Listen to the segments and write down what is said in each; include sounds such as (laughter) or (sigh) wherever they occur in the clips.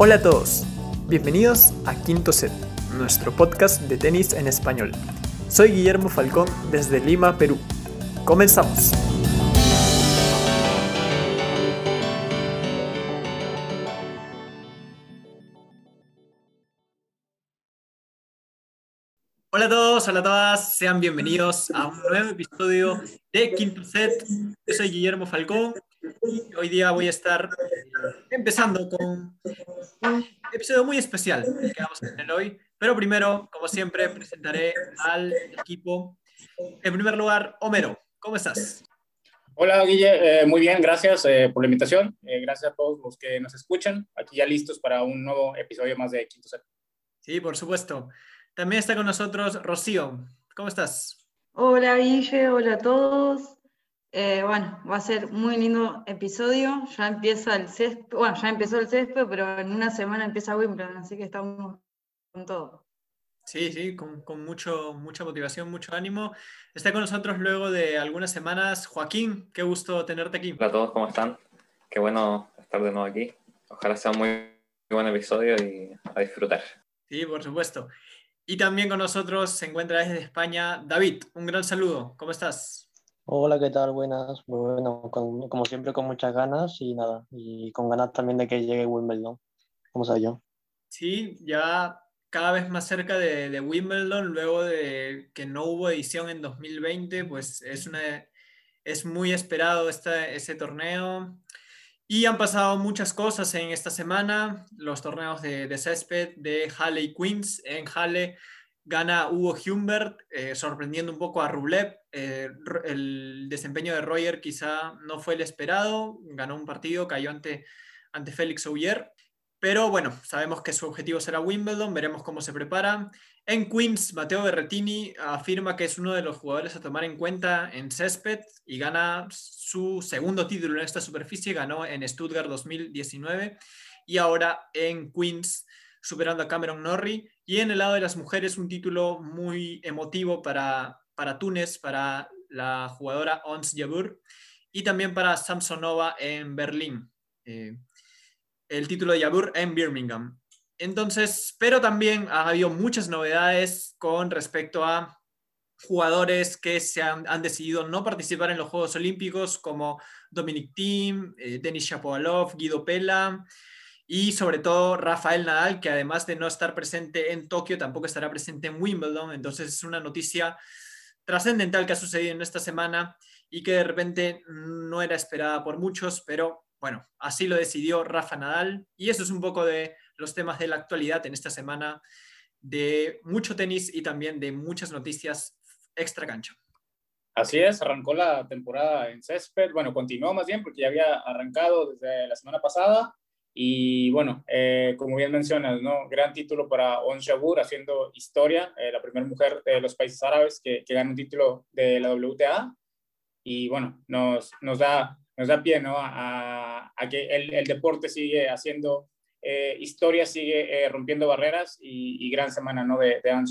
Hola a todos, bienvenidos a Quinto Set, nuestro podcast de tenis en español. Soy Guillermo Falcón desde Lima, Perú. Comenzamos. Hola a todos, hola a todas, sean bienvenidos a un nuevo episodio de Quinto Set. Yo soy Guillermo Falcón y hoy día voy a estar empezando con un episodio muy especial que vamos a tener hoy. Pero primero, como siempre, presentaré al equipo. En primer lugar, Homero, ¿cómo estás? Hola, Guille. Eh, muy bien, gracias eh, por la invitación. Eh, gracias a todos los que nos escuchan. Aquí ya listos para un nuevo episodio más de Quinto Set. Sí, por supuesto. También está con nosotros Rocío. ¿Cómo estás? Hola, Guille. Hola a todos. bueno, va a ser muy lindo episodio. Ya empieza el césped, bueno, ya empezó el césped, pero en una semana empieza Wimbledon, así que estamos con todo. Sí, sí, con, con, mucho, mucha motivación, mucho ánimo. Está con nosotros luego de algunas semanas Joaquín, qué gusto tenerte aquí. Hola a todos, ¿cómo están? Qué bueno estar de nuevo aquí. Ojalá sea un muy buen episodio y a disfrutar. Sí, por supuesto. Y también con nosotros se encuentra desde España David. Un gran saludo. ¿Cómo estás? Hola, ¿qué tal? Buenas. Bueno, como siempre con muchas ganas y nada, y con ganas también de que llegue Wimbledon. ¿Cómo sabes yo? Sí, ya cada vez más cerca de, de, Wimbledon, luego de que no hubo edición en 2020, pues es, una, es muy esperado este, ese torneo. Y han pasado muchas cosas en esta semana, los torneos de, de césped de Halle y Queens. En Halle gana Hugo Humbert, eh, sorprendiendo un poco a Rublev. Eh, el desempeño de Roger quizá no fue el esperado, ganó un partido, cayó ante, ante Félix Auger. Pero bueno, sabemos que su objetivo será Wimbledon, veremos cómo se prepara. En Queens, Mateo Berretini afirma que es uno de los jugadores a tomar en cuenta en césped y gana su segundo título en esta superficie, ganó en Stuttgart 2019 y ahora en Queens superando a Cameron Norrie. Y en el lado de las mujeres, un título muy emotivo para, para Túnez, para la jugadora Ons Jabur y también para Samsonova en Berlín. Eh, el título de Jabur en Birmingham. Entonces, pero también ha habido muchas novedades con respecto a jugadores que se han, decidido no participar en los Juegos Olímpicos, como Dominic Thiem, eh, Denis Shapovalov, Guido Pella y sobre todo Rafael Nadal, que además de no estar presente en Tokio, tampoco estará presente en Wimbledon. Entonces es una noticia trascendental que ha sucedido en esta semana y que de repente no era esperada por muchos, pero bueno, así lo decidió Rafa Nadal y eso es un poco de los temas de la actualidad en esta semana de mucho tenis y también de muchas noticias extra cancha. Así es, arrancó la temporada en césped, bueno, continuó más bien porque ya había arrancado desde la semana pasada y bueno, eh, como bien mencionas, ¿no? gran título para On Shabur haciendo historia, eh, la primera mujer de los países árabes que, que gana un título de la WTA y bueno, nos, nos da nos da pie ¿no? a, a que el, el, deporte sigue haciendo eh, historia, sigue eh, rompiendo barreras y, y, gran semana ¿no? de, de Anne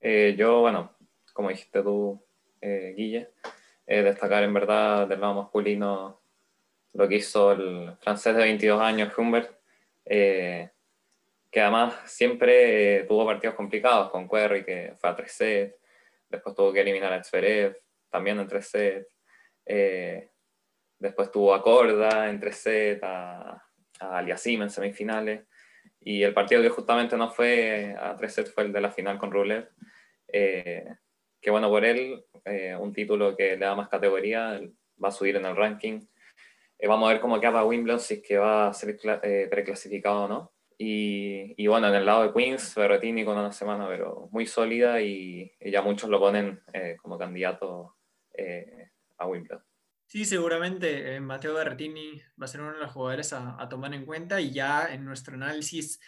eh, yo, bueno, como dijiste tú, eh, Guille, destacar en verdad del lado masculino lo que hizo el francés de 22 años, Humbert, que además siempre tuvo partidos complicados con Querry, que fue a 3 sets, después tuvo que eliminar a Zverev, también en 3 sets. Después tuvo a Corda en 3 set, a, a Aliasim en semifinales. Y el partido que justamente no fue a 3 sets fue el de la final con Rublev. Eh, que bueno por él, eh, un título que le da más categoría, va a subir en el ranking. Eh, vamos a ver cómo queda Wimbledon, si es que va a ser eh, preclasificado o no. Y, y, bueno, en el lado de Queens, Berretini con una semana, pero muy sólida y, y ya muchos lo ponen eh, como candidato eh, a Wimbledon. Sí, seguramente eh, Mateo Berrettini va a ser uno de los jugadores a, tomar en cuenta y ya en nuestro análisis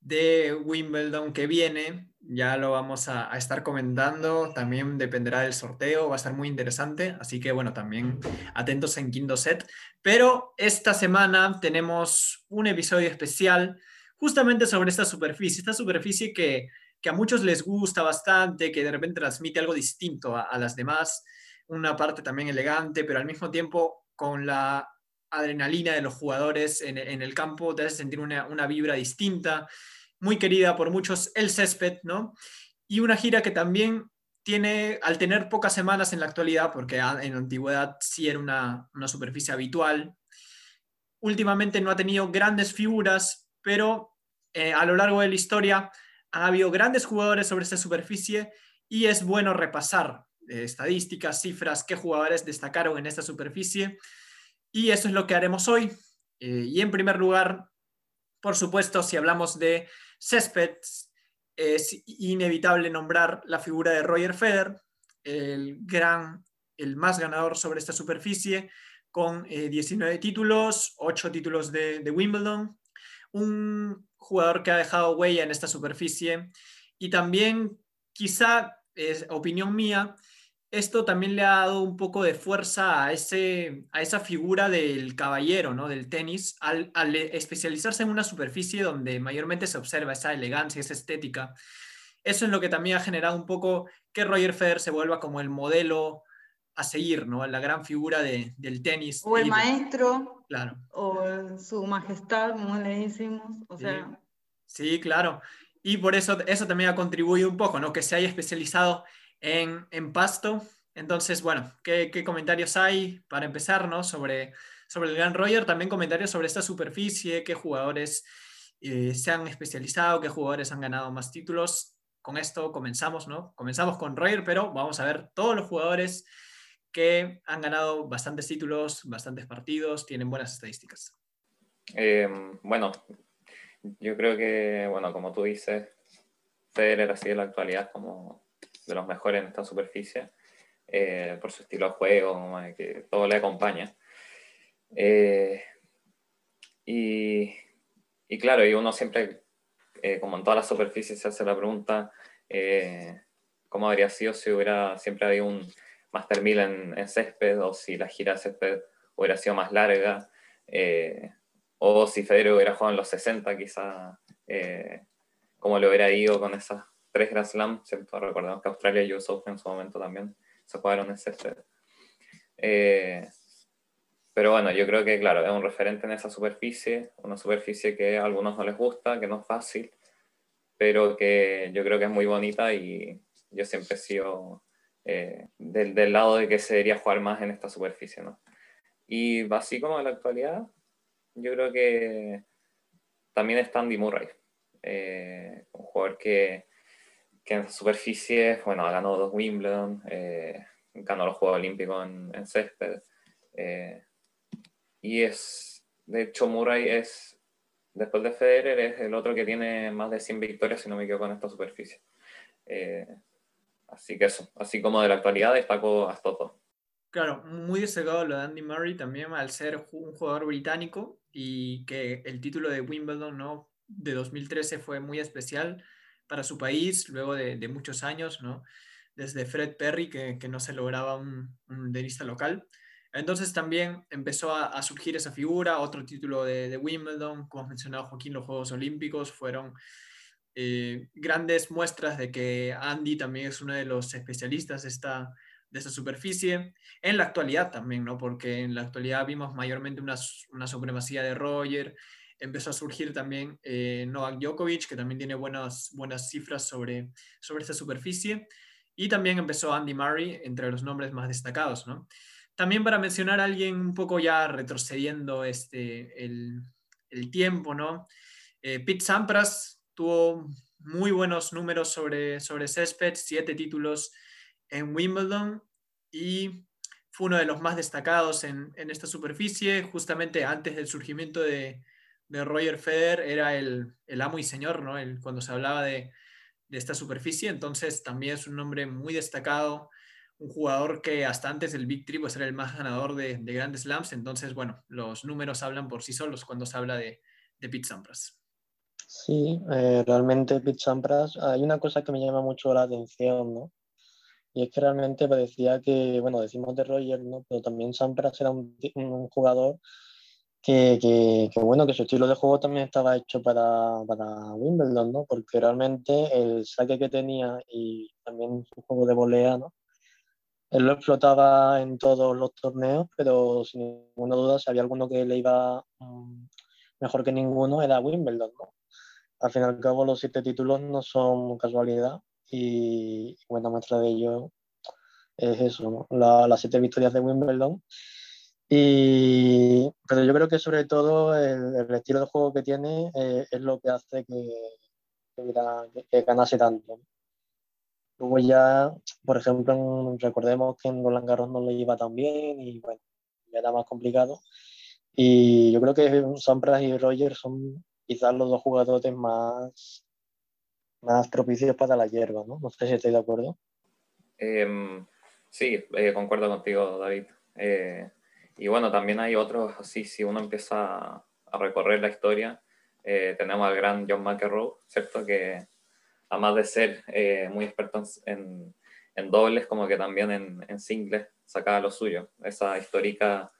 de Wimbledon que viene, ya lo vamos a, estar comentando, también dependerá del sorteo, va a estar muy interesante, así que bueno, también atentos en quinto set, pero esta semana tenemos un episodio especial justamente sobre esta superficie, esta superficie que, que a muchos les gusta bastante, que de repente transmite algo distinto a las demás una parte también elegante, pero al mismo tiempo con la adrenalina de los jugadores en, el campo, te hace sentir una, una, vibra distinta, muy querida por muchos, el césped, ¿no? Y una gira que también tiene, al tener pocas semanas en la actualidad, porque en antigüedad sí era una, una superficie habitual, últimamente no ha tenido grandes figuras, pero eh, a lo largo de la historia ha habido grandes jugadores sobre esta superficie y es bueno repasar estadísticas, cifras, qué jugadores destacaron en esta superficie. Y eso es lo que haremos hoy. Eh, y en primer lugar, por supuesto, si hablamos de césped, es inevitable nombrar la figura de Roger Federer, el gran, el más ganador sobre esta superficie, con 19 títulos, 8 títulos de, de Wimbledon, un jugador que ha dejado huella en esta superficie y también quizá, es opinión mía, esto también le ha dado un poco de fuerza a, ese, a esa figura del caballero, ¿no? del tenis, al, especializarse en una superficie donde mayormente se observa esa elegancia, esa estética. Eso es lo que también ha generado un poco que Roger Federer se vuelva como el modelo a seguir, ¿no? La gran figura del tenis. O el maestro. Claro. O su majestad, como le decimos. O sí. sea. Sí, claro. Y por eso eso también ha contribuido un poco, ¿no? Que se haya especializado en, pasto. Entonces, bueno, ¿qué, ¿qué, comentarios hay para empezar, ¿no? Sobre, sobre el Gran Roger, también comentarios sobre esta superficie, qué jugadores eh, se han especializado, qué jugadores han ganado más títulos. Con esto comenzamos, ¿no? Comenzamos con Roger, pero vamos a ver todos los jugadores que han ganado bastantes títulos, bastantes partidos, tienen buenas estadísticas. Eh, bueno, yo creo que, bueno, como tú dices, Federer así en la actualidad como de los mejores en esta superficie, eh, por su estilo de juego, que todo le acompaña. Eh, y, y, claro, y uno siempre, como en todas las superficies, se hace la pregunta, ¿cómo habría sido si hubiera siempre habido un Master 1000 en, césped o si la gira de césped hubiera sido más larga eh, o si Federer hubiera jugado en los 60 quizá eh, como le hubiera ido con esas tres Grand Slam, ¿cierto? Recordemos que Australia y US Open en su momento también se jugaron en césped. Eh, pero bueno, yo creo que claro, es un referente en esa superficie, una superficie que a algunos no les gusta, que no es fácil, pero que yo creo que es muy bonita y yo siempre he sido eh, del, del, lado de que se debería jugar más en esta superficie. ¿no? Y así como en la actualidad, yo creo que también está Andy Murray, eh, un jugador que, que en superficie, bueno, ganado dos Wimbledon, eh, ganó los Juegos Olímpicos en, en césped. Eh, y es, de hecho, Murray es, después de Federer, es el otro que tiene más de 100 victorias, si no me equivoco, en esta superficie. Eh, Así que eso, así como de la actualidad destaco a todo. Claro, muy destacado lo de Andy Murray también al ser un jugador británico y que el título de Wimbledon ¿no? de 2013 fue muy especial para su país luego de, muchos años, ¿no? desde Fred Perry que, no se lograba un, un, tenista local. Entonces también empezó a, a surgir esa figura, otro título de, de, Wimbledon, como has mencionado Joaquín, los Juegos Olímpicos fueron eh, grandes muestras de que Andy también es uno de los especialistas de esta, de esta superficie. En la actualidad también, ¿no? Porque en la actualidad vimos mayormente una, una supremacía de Roger, empezó a surgir también eh, Novak Djokovic, que también tiene buenas, buenas cifras sobre, sobre esta superficie, y también empezó Andy Murray entre los nombres más destacados, ¿no? También para mencionar a alguien un poco ya retrocediendo este, el, el tiempo, ¿no? Eh, Pete Sampras, tuvo muy buenos números sobre, sobre césped, siete títulos en Wimbledon y fue uno de los más destacados en, en esta superficie, justamente antes del surgimiento de, de Roger Federer, era el, el, amo y señor, ¿no? El, cuando se hablaba de, de, esta superficie, entonces también es un nombre muy destacado, un jugador que hasta antes del Big Three pues era el más ganador de, de grandes slams, entonces bueno, los números hablan por sí solos cuando se habla de, de Pete Sampras. Sí, eh, realmente Pete Sampras, hay una cosa que me llama mucho la atención, ¿no? Y es que realmente parecía que, bueno, decimos de Roger, ¿no? Pero también Sampras era un, un jugador que, que, que, bueno, que su estilo de juego también estaba hecho para, para Wimbledon, ¿no? Porque realmente el saque que tenía y también su juego de volea, ¿no? él lo explotaba en todos los torneos, pero sin ninguna duda, si había alguno que le iba mm, mejor que ninguno, era Wimbledon. ¿no? Al fin y al cabo, los siete títulos no son casualidad y buena muestra de ello es eso, las siete victorias de Wimbledon. Y, pero yo creo que sobre todo el, estilo de juego que tiene eh, es lo que hace que, que, ganase tanto. Luego ya, por ejemplo, recordemos que en Roland Garros no le iba tan bien y bueno, ya era más complicado. Y yo creo que Sampras y Roger son quizás los dos jugadores más, más propicios para la hierba, ¿no? No sé si estoy de acuerdo. Em, sí, eh, concuerdo contigo, David. Eh, y bueno, también hay otros así, si uno empieza a recorrer la historia, eh, tenemos al gran John McEnroe, ¿cierto? Que además de ser muy experto en, en, dobles, como que también en, en singles, sacaba lo suyo. Esa histórica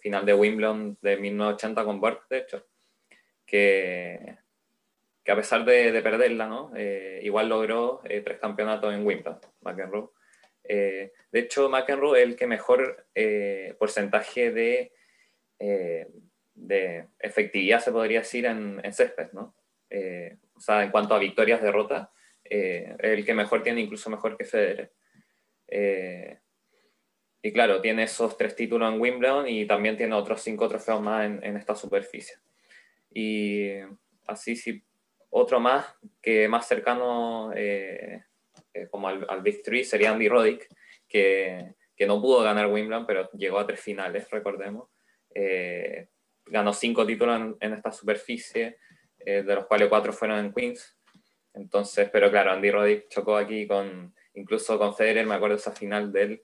final de Wimbledon de 1980 con Burt, de hecho, que, que a pesar de, de perderla, ¿no? igual logró tres campeonatos en Wimbledon, McEnroe. Eh, de hecho, McEnroe es el que mejor eh, porcentaje de, eh, de, efectividad se podría decir en, en césped, ¿no? o sea, en cuanto a victorias, derrotas, es el que mejor tiene, incluso mejor que Federer. y claro, tiene esos tres títulos en Wimbledon y también tiene otros cinco trofeos más en, esta superficie. Y así, sí, otro más que más cercano como al, al, Big Three sería Andy Roddick, que, que, no pudo ganar Wimbledon, pero llegó a tres finales, recordemos. Eh, ganó cinco títulos en, esta superficie, eh, de los cuales cuatro fueron en Queens. Entonces, pero claro, Andy Roddick chocó aquí con, incluso con Federer, me acuerdo esa final de él,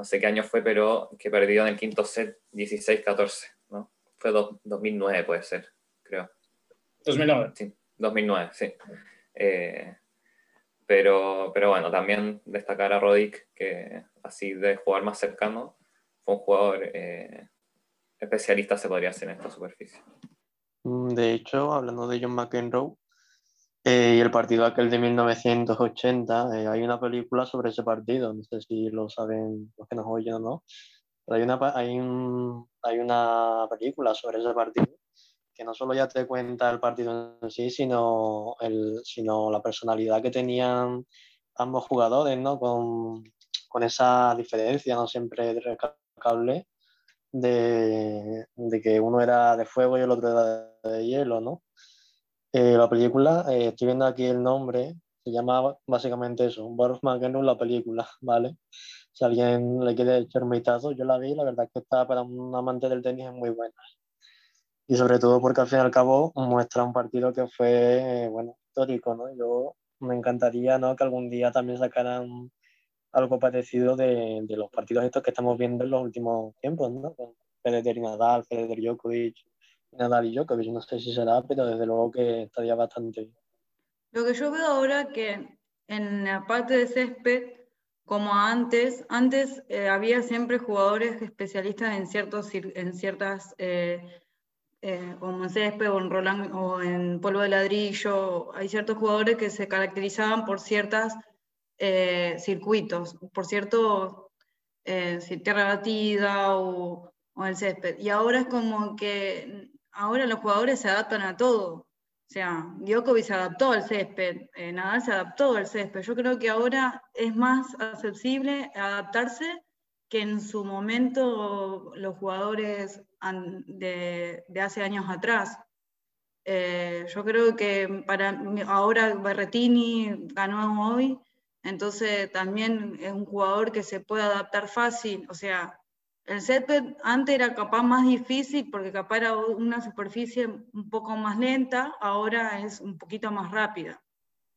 no sé qué año fue, pero que perdió en el quinto set 16-14, ¿no? Fue 2009 puede ser, creo. 2009. Sí, 2009, sí. Eh, pero, pero bueno, también destacar a Rodic, que así de jugar más cercano, fue un jugador eh, especialista, se podría hacer en esta superficie. Mm, de hecho, hablando de John McEnroe eh, y el partido aquel de 1980, eh, hay una película sobre ese partido, no sé si lo saben los que nos oyen o no, pero hay una, hay, un, hay una película sobre ese partido que no solo ya te cuenta el partido en sí, sino, el, sino la personalidad que tenían ambos jugadores, ¿no? Con, con esa diferencia, ¿no? Siempre recalcable de, de, que uno era de fuego y el otro era de, hielo, ¿no? Eh, la película, eh, estoy viendo aquí el nombre, se llama básicamente eso, Boris McEnroe, la película, (laughs) ¿vale? Si alguien le quiere echar un vistazo, yo la vi, la verdad es que está para un amante del tenis es muy buena y sobre todo porque al fin y al cabo muestra un partido que fue, bueno, histórico, ¿no? Yo me encantaría, ¿no? Que algún día también sacaran algo parecido de, de los partidos estos que estamos viendo en los últimos tiempos, ¿no? Federer y Nadal, Federer Djokovic, Nadal y Djokovic, no sé si será, pero desde luego que estaría bastante bien. Lo que yo veo ahora que en la parte de césped, como antes, antes eh, había siempre jugadores especialistas en, ciertos, en ciertas eh, eh, como en césped o en, Roland, o en polvo de ladrillo, hay ciertos jugadores que se caracterizaban por ciertos eh, circuitos, por cierto, eh, tierra batida o, o, el césped. Y ahora es como que ahora los jugadores se adaptan a todo. O sea, Djokovic se adaptó al césped, eh, Nadal se adaptó al césped. Yo creo que ahora es más accesible adaptarse que en su momento los jugadores de, hace años atrás. Eh, yo creo que para ahora Berretini ganó hoy, entonces también es un jugador que se puede adaptar fácil. O sea, el césped antes era capaz más difícil porque capaz era una superficie un poco más lenta, ahora es un poquito más rápida.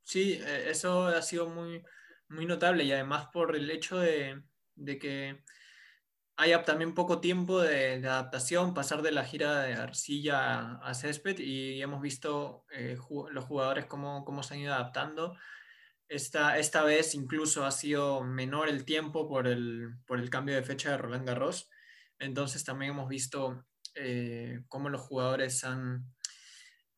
Sí, eh, eso ha sido muy, muy notable y además por el hecho de, de que hay también poco tiempo de, adaptación, pasar de la gira de arcilla a, césped y hemos visto eh, los jugadores cómo, cómo, se han ido adaptando. Esta, esta vez incluso ha sido menor el tiempo por el, por el cambio de fecha de Roland Garros. Entonces también hemos visto eh, cómo los jugadores han,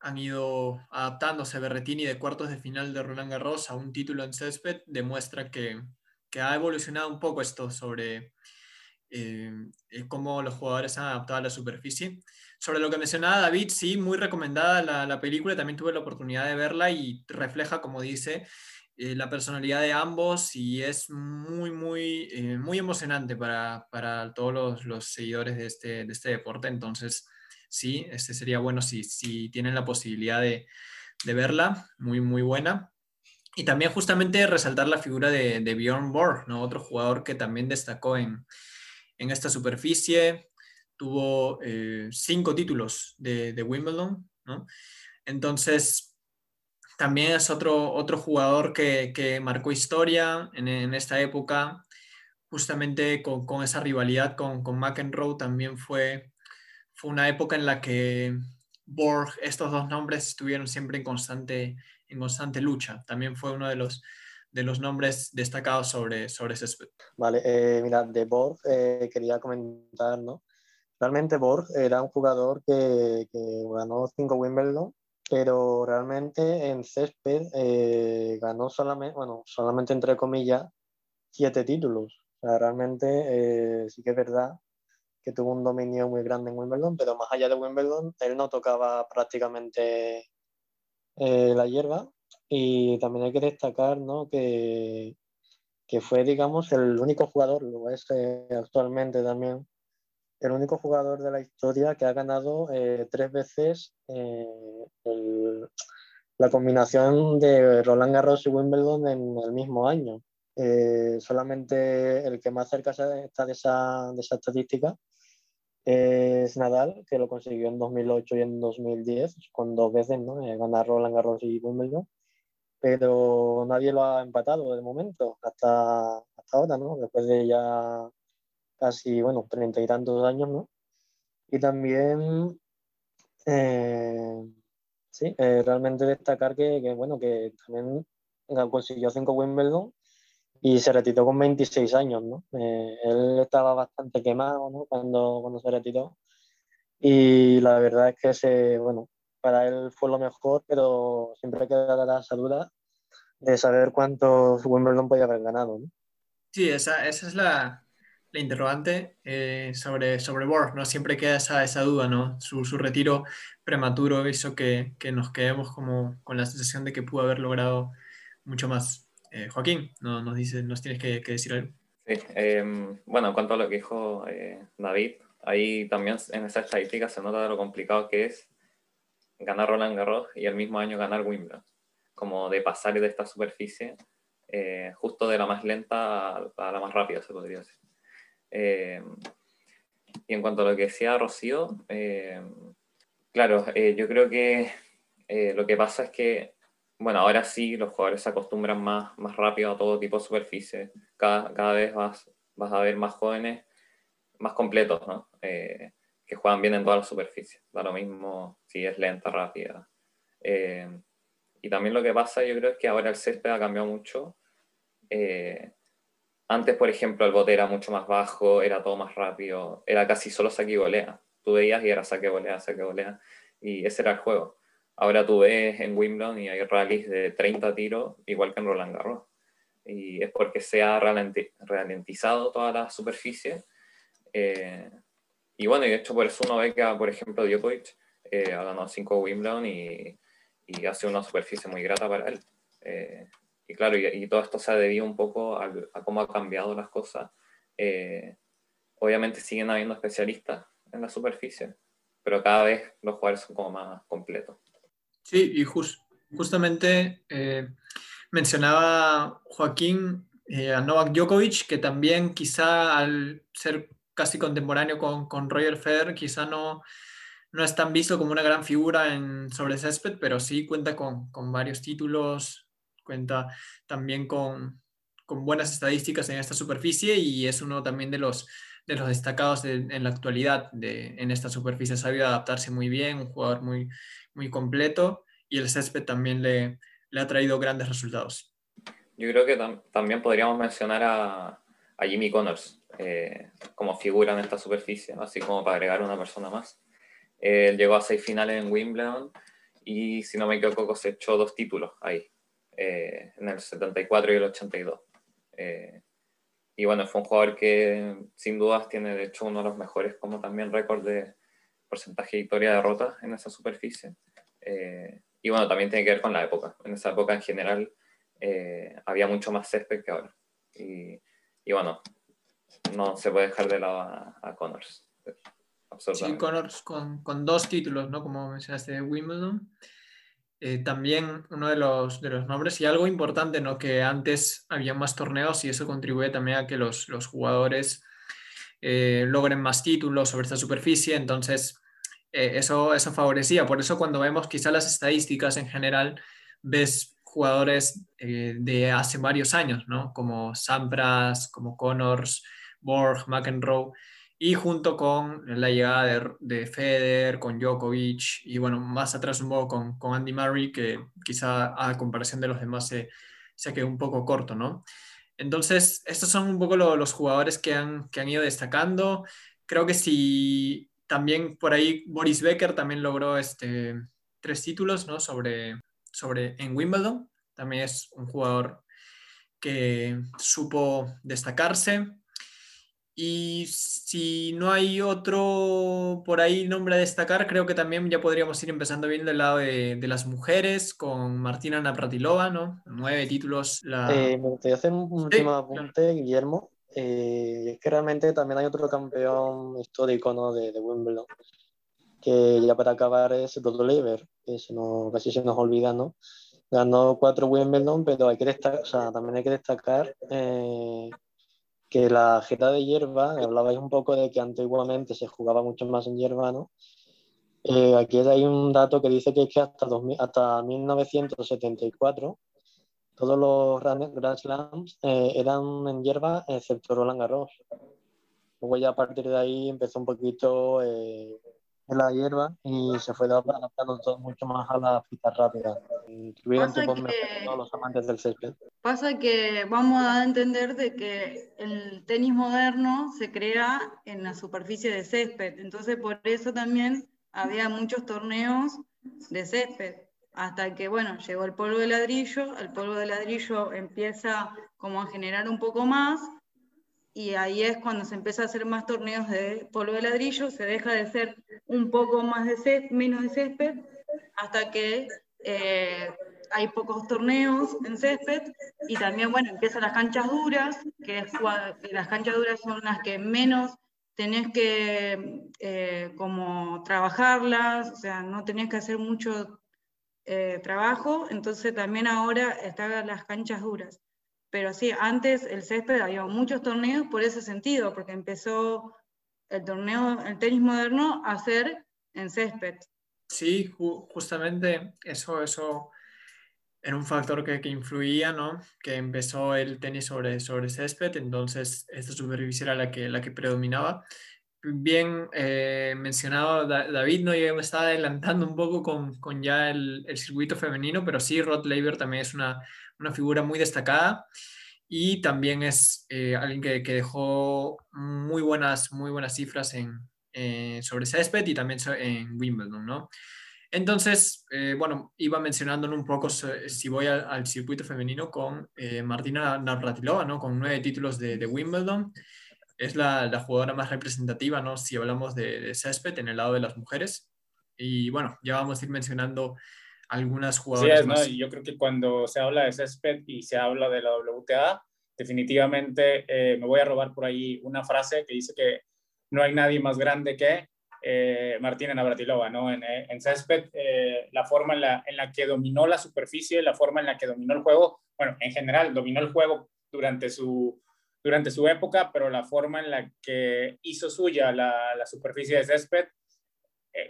han ido adaptándose. Berretini de cuartos de final de Roland Garros a un título en césped demuestra que, que ha evolucionado un poco esto sobre eh, cómo los jugadores han adaptado a la superficie. Sobre lo que mencionaba David, sí, muy recomendada la, la película, también tuve la oportunidad de verla y refleja, como dice, eh, la personalidad de ambos y es muy, muy, eh, muy emocionante para, para todos los, los, seguidores de este, de este deporte. Entonces, sí, este sería bueno si, si tienen la posibilidad de, de, verla, muy, muy buena. Y también justamente resaltar la figura de, de Bjorn Borg, ¿no? otro jugador que también destacó en, en esta superficie, tuvo eh, cinco títulos de, Wimbledon, ¿no? Entonces, también es otro, otro jugador que, que marcó historia en, en, esta época, justamente con, con esa rivalidad con, con, McEnroe, también fue, fue una época en la que Borg, estos dos nombres estuvieron siempre en constante, en constante lucha. También fue uno de los, de los nombres destacados sobre, sobre ese aspecto. Vale, eh, mira, de Borg eh, quería comentar, ¿no? Realmente Borg era un jugador que, que ganó cinco Wimbledon pero realmente en césped eh, ganó solamente, bueno, solamente entre comillas, siete títulos. O sea, realmente eh, sí que es verdad que tuvo un dominio muy grande en Wimbledon, pero más allá de Wimbledon, él no tocaba prácticamente eh, la hierba. Y también hay que destacar ¿no? que, que fue, digamos, el único jugador, lo es eh, actualmente también, el único jugador de la historia que ha ganado eh, tres veces eh, el, la combinación de Roland Garros y Wimbledon en el mismo año. Eh, solamente el que más cerca está de esa, de esa estadística es Nadal, que lo consiguió en 2008 y en 2010, con dos veces, ¿no? ganar Roland Garros y Wimbledon. Pero nadie lo ha empatado de momento, hasta, hasta ahora, ¿no? Después de ya casi, bueno, treinta y tantos años, ¿no? Y también, eh, sí, eh, realmente destacar que, que, bueno, que también consiguió cinco Wimbledon y se retiró con 26 años, ¿no? Eh, él estaba bastante quemado, ¿no? Cuando, cuando se retiró. Y la verdad es que, se, bueno, para él fue lo mejor, pero siempre queda la duda de saber cuántos Wimbledon podía haber ganado, ¿no? Sí, esa, esa es la, la interrogante eh, sobre, sobre Borg, ¿no? Siempre queda esa, esa duda, ¿no? Su, su retiro prematuro hizo que, que, nos quedemos como con la sensación de que pudo haber logrado mucho más. Eh, Joaquín, ¿no? nos, tienes que, decir algo. Sí, eh, bueno, en cuanto a lo que dijo eh, David, ahí también en esa estadística se nota lo complicado que es ganar Roland Garros y el mismo año ganar Wimbledon, como de pasar de esta superficie eh, justo de la más lenta a, la más rápida, se podría decir. Eh, y en cuanto a lo que decía Rocío, eh, claro, yo creo que lo que pasa es que, bueno, ahora sí los jugadores se acostumbran más, más rápido a todo tipo de superficie. Cada, cada vez vas, vas a ver más jóvenes, más completos, ¿no? Eh, que juegan bien en todas las superficies. Da lo mismo si es lenta, rápida. y también lo que pasa, yo creo, es que ahora el césped ha cambiado mucho. Eh, antes, por ejemplo, el bote era mucho más bajo, era todo más rápido, era casi solo saque y volea. Tú veías y era saque, volea, saque, volea, y ese era el juego. Ahora tú ves en Wimbledon y hay rallies de 30 tiros, igual que en Roland Garros. Y es porque se ha ralentizado toda la superficie. Eh, y bueno, y de hecho por eso uno ve que, por ejemplo, Djokovic eh, ha ganado 5 Wimbledon y, y, hace una superficie muy grata para él. Eh, y claro, y, y, todo esto se ha debido un poco a, cómo ha cambiado las cosas. Eh, obviamente siguen habiendo especialistas en la superficie, pero cada vez los jugadores son como más completos. Sí, y just, justamente eh, mencionaba Joaquín eh, a Novak Djokovic, que también quizá al ser casi contemporáneo con, con Roger Federer, quizá no, no es tan visto como una gran figura en sobre césped, pero sí cuenta con, con varios títulos, cuenta también con, con, buenas estadísticas en esta superficie y es uno también de los, de los destacados de, en la actualidad de, en esta superficie. Ha sabido adaptarse muy bien, un jugador muy, muy completo y el césped también le, le ha traído grandes resultados. Yo creo que tam también podríamos mencionar a, a Jimmy Connors eh, como figura en esta superficie, así como para agregar una persona más. Él llegó a seis finales en Wimbledon y si no me equivoco cosechó dos títulos ahí eh, en el 74 y el 82. Eh, y bueno, fue un jugador que sin dudas tiene de hecho uno de los mejores como también récord de porcentaje de victoria de derrota en esa superficie. Eh, y bueno, también tiene que ver con la época. En esa época en general eh, había mucho más césped que ahora. Y, y, bueno, no se puede dejar de lado a, Connors. Sí, Connors con, con, dos títulos, ¿no? Como mencionaste de Wimbledon. Eh, también uno de los, de los nombres y algo importante, ¿no? Que antes había más torneos y eso contribuye también a que los, los jugadores eh, logren más títulos sobre esta superficie, entonces eh, eso, eso favorecía. Por eso cuando vemos quizá las estadísticas en general, ves jugadores de hace varios años, ¿no? Como Sampras, como Connors, Borg, McEnroe, y junto con la llegada de, de, Federer, con Djokovic y bueno, más atrás un poco con, con, Andy Murray, que quizá a comparación de los demás se, se quedó un poco corto, ¿no? Entonces, estos son un poco los jugadores que han, que han ido destacando. Creo que si también por ahí Boris Becker también logró este, tres títulos, ¿no? Sobre, sobre en Wimbledon. También es un jugador que supo destacarse. Y si no hay otro por ahí nombre a destacar, creo que también ya podríamos ir empezando bien del lado de, de las mujeres con Martina Navratilova, ¿no? Nueve títulos. La... Eh, me gustaría hacer un último apunte, Guillermo. Eh, es que realmente también hay otro campeón histórico ¿no? de, de Wimbledon, que ya para acabar es Rod Laver, que se nos, casi se nos olvida, ¿no? Ganó cuatro Wimbledon, pero hay que destacar, o sea, también hay que destacar eh, que la jeta de hierba, hablabais un poco de que antiguamente se jugaba mucho más en hierba, ¿no? Eh, aquí hay un dato que dice que es que hasta, 2000, hasta 1974 todos los Grand Slams eh, eran en hierba excepto Roland Garros. Luego ya a partir de ahí empezó un poquito eh, en la hierba y se fue adaptando todo mucho más a la pista rápida. Pasa que, todos los amantes del césped. Pasa que vamos a entender de que el tenis moderno se crea en la superficie de césped, entonces por eso también había muchos torneos de césped, hasta que, bueno, llegó el polvo de ladrillo, el polvo de ladrillo empieza como a generar un poco más, y ahí es cuando se empieza a hacer más torneos de polvo de ladrillo, se deja de ser un poco más de césped, menos de césped, hasta que eh, hay pocos torneos en césped, y también, bueno, empiezan las canchas duras, que, las canchas duras son las que menos tenés que eh, como trabajarlas, o sea, no tenés que hacer mucho eh, trabajo, entonces también ahora están las canchas duras. Pero sí, antes el césped había muchos torneos por ese sentido, porque empezó el torneo, el tenis moderno a ser en césped. Sí, justamente eso, eso era un factor que, que, influía, ¿no? Que empezó el tenis sobre, sobre césped, entonces esta superficie era la que, la que predominaba. Bien eh, mencionado David, ¿no? Yo me estaba adelantando un poco con, con ya el, el, circuito femenino, pero sí, Rod Laver también es una, una figura muy destacada y también es eh, alguien que, que, dejó muy buenas, muy buenas cifras en, eh, sobre césped y también en Wimbledon, ¿no? Entonces, eh, bueno, iba mencionando un poco si voy al, circuito femenino con Martina Navratilova, ¿no? Con nueve títulos de, de Wimbledon. Es la, la, jugadora más representativa, ¿no? Si hablamos de, de césped en el lado de las mujeres. Y bueno, ya vamos a ir mencionando algunas jugadoras. Sí, ¿no? yo creo que cuando se habla de césped y se habla de la WTA, definitivamente eh, me voy a robar por ahí una frase que dice que no hay nadie más grande que eh, Martina Navratilova, ¿no? En, eh, en césped, eh, la forma en la, en la que dominó la superficie, la forma en la que dominó el juego, bueno, en general dominó el juego durante su, durante su época, pero la forma en la que hizo suya la, la superficie de césped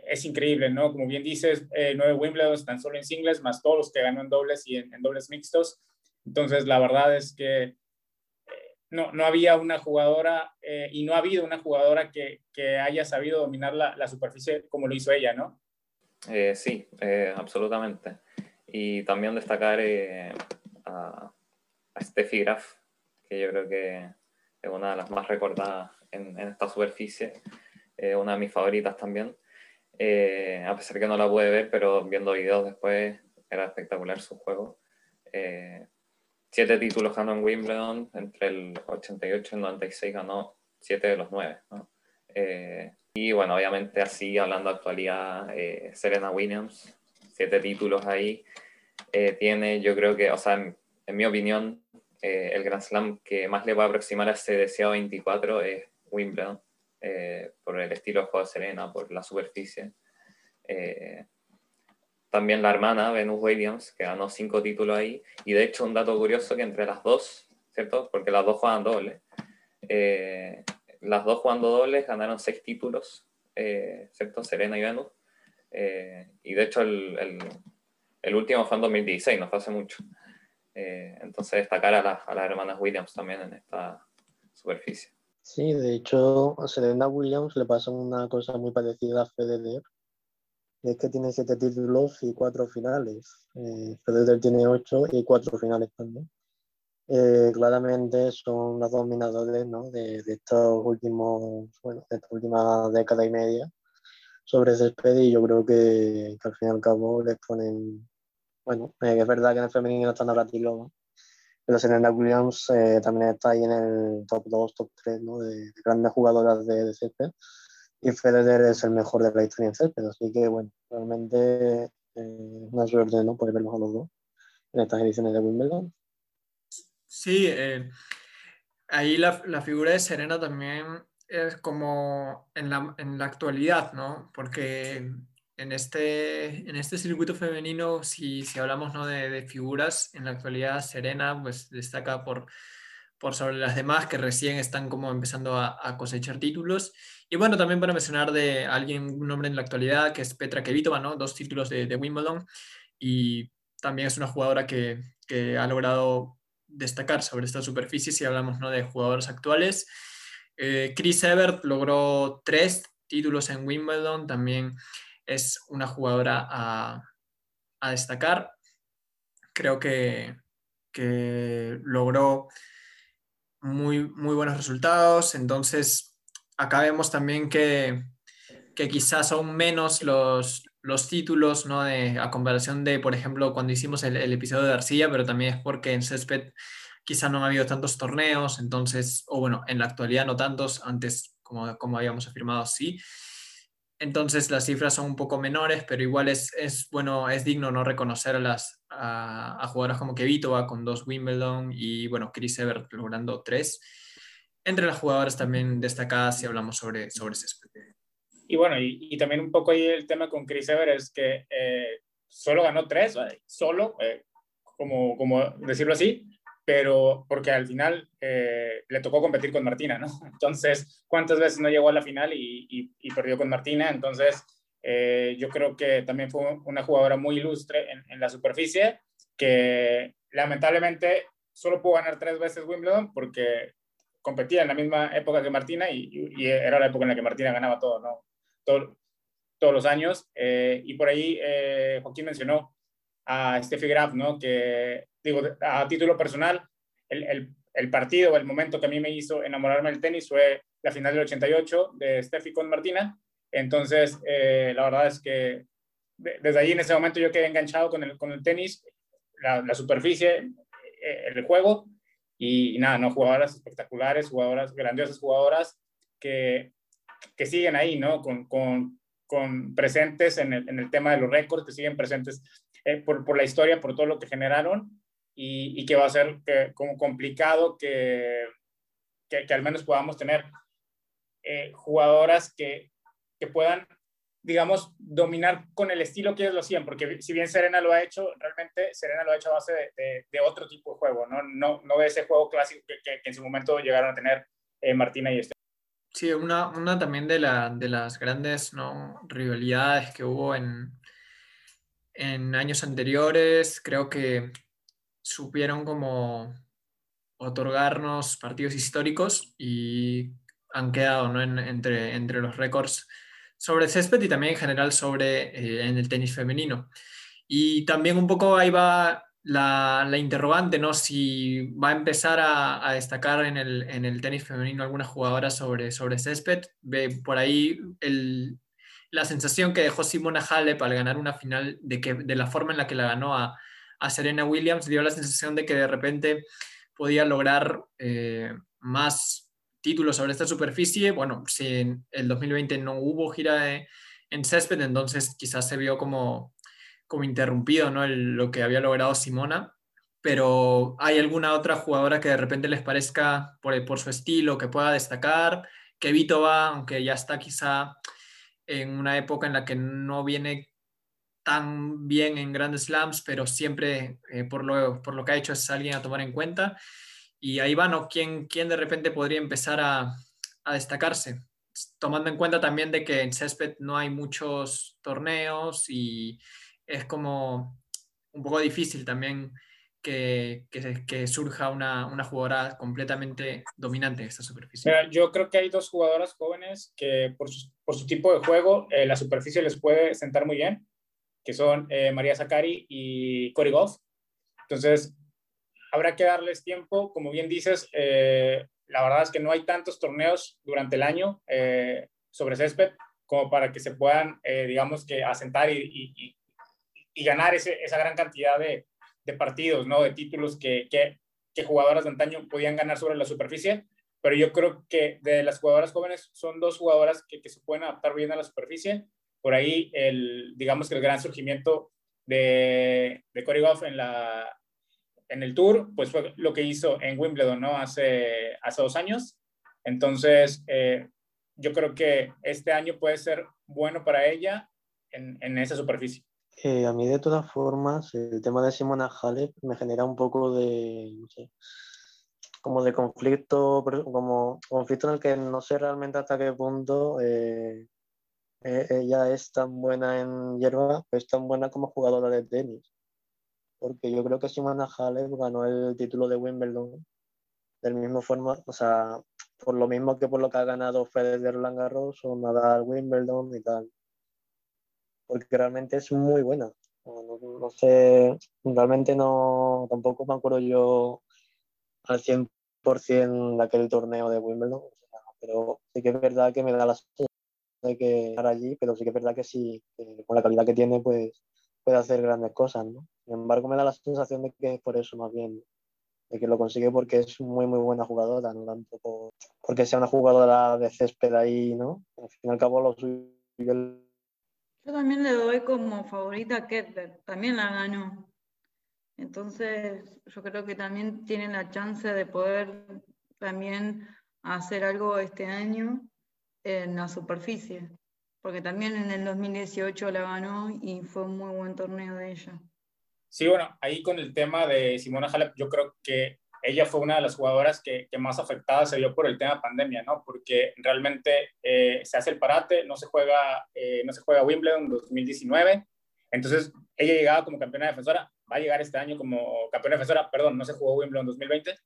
es increíble, ¿no? Como bien dices, eh, nueve Wimbledon están solo en singles, más todos los que ganó en dobles y en, dobles mixtos. Entonces, la verdad es que eh, no, no, había una jugadora y no ha habido una jugadora que, que haya sabido dominar la, la, superficie como lo hizo ella, ¿no? sí, absolutamente. Y también destacar a, a Steffi Graf, que yo creo que es una de las más recordadas en, en esta superficie, una de mis favoritas también. Eh, a pesar que no la pude ver, pero viendo videos después era espectacular su juego. Eh, siete títulos ganó en Wimbledon, entre el 88 y el 96 ganó siete de los nueve. Eh, y bueno, obviamente así, hablando de actualidad, eh, Serena Williams, siete títulos ahí, eh, tiene, yo creo que, o sea, en, mi opinión, el Grand Slam que más le va a aproximar a ese deseado 24 es Wimbledon, por el estilo de juego de Serena, por la superficie. también la hermana, Venus Williams, que ganó cinco títulos ahí, y de hecho un dato curioso que entre las dos, ¿cierto? Porque las dos juegan doble las dos jugando dobles ganaron seis títulos, eh, ¿cierto? Serena y Venus. Eh, y de hecho el, el, último fue en 2016, no fue hace mucho. Eh, entonces destacar a, a, las hermanas Williams también en esta superficie. Sí, de hecho a Serena Williams le pasa una cosa muy parecida a Federer, es que tiene siete títulos y cuatro finales. Federer tiene ocho y cuatro finales también. Eh, claramente son los dominadores ¿no? de, de, estos últimos, bueno, de esta última década y media sobre césped y yo creo que, que, al fin y al cabo les ponen, bueno, eh, es verdad que en el femenino están ahora ¿no? Pero Serena Williams eh, también está ahí en el top 2, top 3 ¿no? de, de, grandes jugadoras de, de césped y Federer es el mejor de la historia en césped, así que bueno, realmente eh, una suerte ¿no? poder verlos a los dos en estas ediciones de Wimbledon. Sí, eh, ahí la, la, figura de Serena también es como en la, en la actualidad, ¿no? Porque en este, en este circuito femenino, si, si hablamos ¿no? de, de, figuras, en la actualidad Serena pues destaca por, por sobre las demás que recién están como empezando a, a, cosechar títulos. Y bueno, también para mencionar de alguien, un nombre en la actualidad, que es Petra Kvitova, ¿no? Dos títulos de, de Wimbledon. Y también es una jugadora que, que ha logrado destacar sobre esta superficie si hablamos ¿no? de jugadores actuales. Eh, Chris Evert logró tres títulos en Wimbledon, también es una jugadora a, destacar. Creo que, que, logró muy, muy buenos resultados, entonces acá vemos también que, que quizás son menos los, los títulos, ¿no? De, a comparación de, por ejemplo, cuando hicimos el, el, episodio de Arcilla, pero también es porque en césped quizá no ha habido tantos torneos, entonces, o bueno, en la actualidad no tantos, antes, como, como habíamos afirmado, sí. Entonces las cifras son un poco menores, pero igual es, es bueno, es digno no reconocer a las a, a jugadoras como Kevitova con dos Wimbledon y bueno, Chris Evert logrando tres. Entre las jugadoras también destacadas si hablamos sobre, sobre césped. Y bueno, y, también un poco ahí el tema con Chris Ever es que eh, solo ganó tres, solo, eh, como, como decirlo así, pero porque al final eh, le tocó competir con Martina, ¿no? (laughs) Entonces, ¿cuántas veces no llegó a la final y, y, y perdió con Martina? Entonces, eh, yo creo que también fue una jugadora muy ilustre en, en, la superficie, que lamentablemente solo pudo ganar tres veces Wimbledon porque competía en la misma época que Martina y, y era la época en la que Martina ganaba todo, ¿no? todo, todos los años. Eh, y por ahí eh, Joaquín mencionó a Steffi Graf, ¿no? Que, digo, a título personal, el, el, el, partido, el momento que a mí me hizo enamorarme del tenis fue la final del 88 de Steffi con Martina. Entonces, eh, la verdad es que desde ahí en ese momento yo quedé enganchado con el, con el tenis, la, la superficie, eh, el juego y, y, nada, ¿no? Jugadoras espectaculares, jugadoras, grandiosas jugadoras que que siguen ahí, ¿no? Con, con, con presentes en el, en el, tema de los récords, que siguen presentes eh, por, por, la historia, por todo lo que generaron y, y que va a ser que, como complicado que, que, que, al menos podamos tener eh, jugadoras que, que puedan digamos, dominar con el estilo que ellos lo hacían, porque si bien Serena lo ha hecho, realmente Serena lo ha hecho a base de, de, de otro tipo de juego, no, no, no de ese juego clásico que, que, en su momento llegaron a tener eh, Martina y este. Sí, una, una también de, la, de las grandes ¿no? rivalidades que hubo en, en años anteriores, creo que supieron como otorgarnos partidos históricos y han quedado ¿no? en, entre, entre los récords sobre césped y también en general sobre eh, en el tenis femenino. Y también un poco ahí va la, interrogante, ¿no? Si va a empezar a, a destacar en el, en el, tenis femenino alguna jugadora sobre, sobre césped. Ve por ahí el, la sensación que dejó Simona Halep al ganar una final, de, que, de la forma en la que la ganó a, a Serena Williams, dio la sensación de que de repente podía lograr eh, más títulos sobre esta superficie. Bueno, si en el 2020 no hubo gira en césped, entonces quizás se vio como, como interrumpido ¿no? lo que había logrado Simona. Pero ¿hay alguna otra jugadora que de repente les parezca por, por su estilo que pueda destacar? Que Vito va, aunque ya está quizá en una época en la que no viene tan bien en grandes slams, pero siempre eh, por, lo, por lo que ha hecho es alguien a tomar en cuenta. Y ahí va, ¿no? ¿Quién, quién de repente podría empezar a, a destacarse? Tomando en cuenta también de que en césped no hay muchos torneos y es como un poco difícil también que, surja una, una, jugadora completamente dominante en esta superficie. yo creo que hay dos jugadoras jóvenes que por su, tipo de juego eh, la superficie les puede sentar muy bien que son eh, María Zacari y Cory Goff. Entonces, habrá que darles tiempo. Como bien dices, eh, la verdad es que no hay tantos torneos durante el año eh, sobre césped como para que se puedan, digamos que, asentar y, ganar esa gran cantidad de, de, partidos, ¿no? De títulos que, que, que jugadoras de antaño podían ganar sobre la superficie pero yo creo que de las jugadoras jóvenes son dos jugadoras que, que, se pueden adaptar bien a la superficie por ahí, el, digamos que el gran surgimiento de, de Corey Goff en, la, en el Tour, pues fue lo que hizo en Wimbledon, ¿no? Hace, hace dos años. Entonces, eh, yo creo que este año puede ser bueno para ella en, en esa superficie. Eh, a mí, de todas formas, el tema de Simona Halep me genera un poco de, como de conflicto, como conflicto en el que no sé realmente hasta qué punto eh, eh, ella es tan buena en hierba, pues tan buena como jugadora de tenis. Porque yo creo que Simona Halep ganó el título de Wimbledon del mismo forma, o sea, por lo mismo que por lo que ha ganado Federer Roland Garros o Nadal Wimbledon y tal. Porque realmente es muy buena. No, no, sé, realmente no, tampoco me acuerdo yo al 100% de aquel torneo de Wimbledon, pero sí que es verdad que me da la hay que estar allí, pero sí que es verdad que sí, con la calidad que tiene, pues puede hacer grandes cosas, ¿no? Sin embargo, me da la sensación de que es por eso más bien, de que lo consigue porque es muy, muy buena jugadora, no tanto porque sea una jugadora de césped ahí, ¿no? Al fin y al cabo, lo suyo. Yo también le doy como favorita a Kettler, también la ganó. Entonces, yo creo que también tiene la chance de poder también hacer algo este año en la superficie, porque también en el 2018 la ganó y fue un muy buen torneo de ella. Sí, bueno, ahí con el tema de Simona Halep, yo creo que ella fue una de las jugadoras que, que más afectada se vio por el tema pandemia, ¿no? Porque realmente eh, se hace el parate, no se juega, eh, no se juega Wimbledon 2019, entonces ella llegaba como campeona defensora, va a llegar este año como campeona defensora, perdón, no se jugó Wimbledon 2020,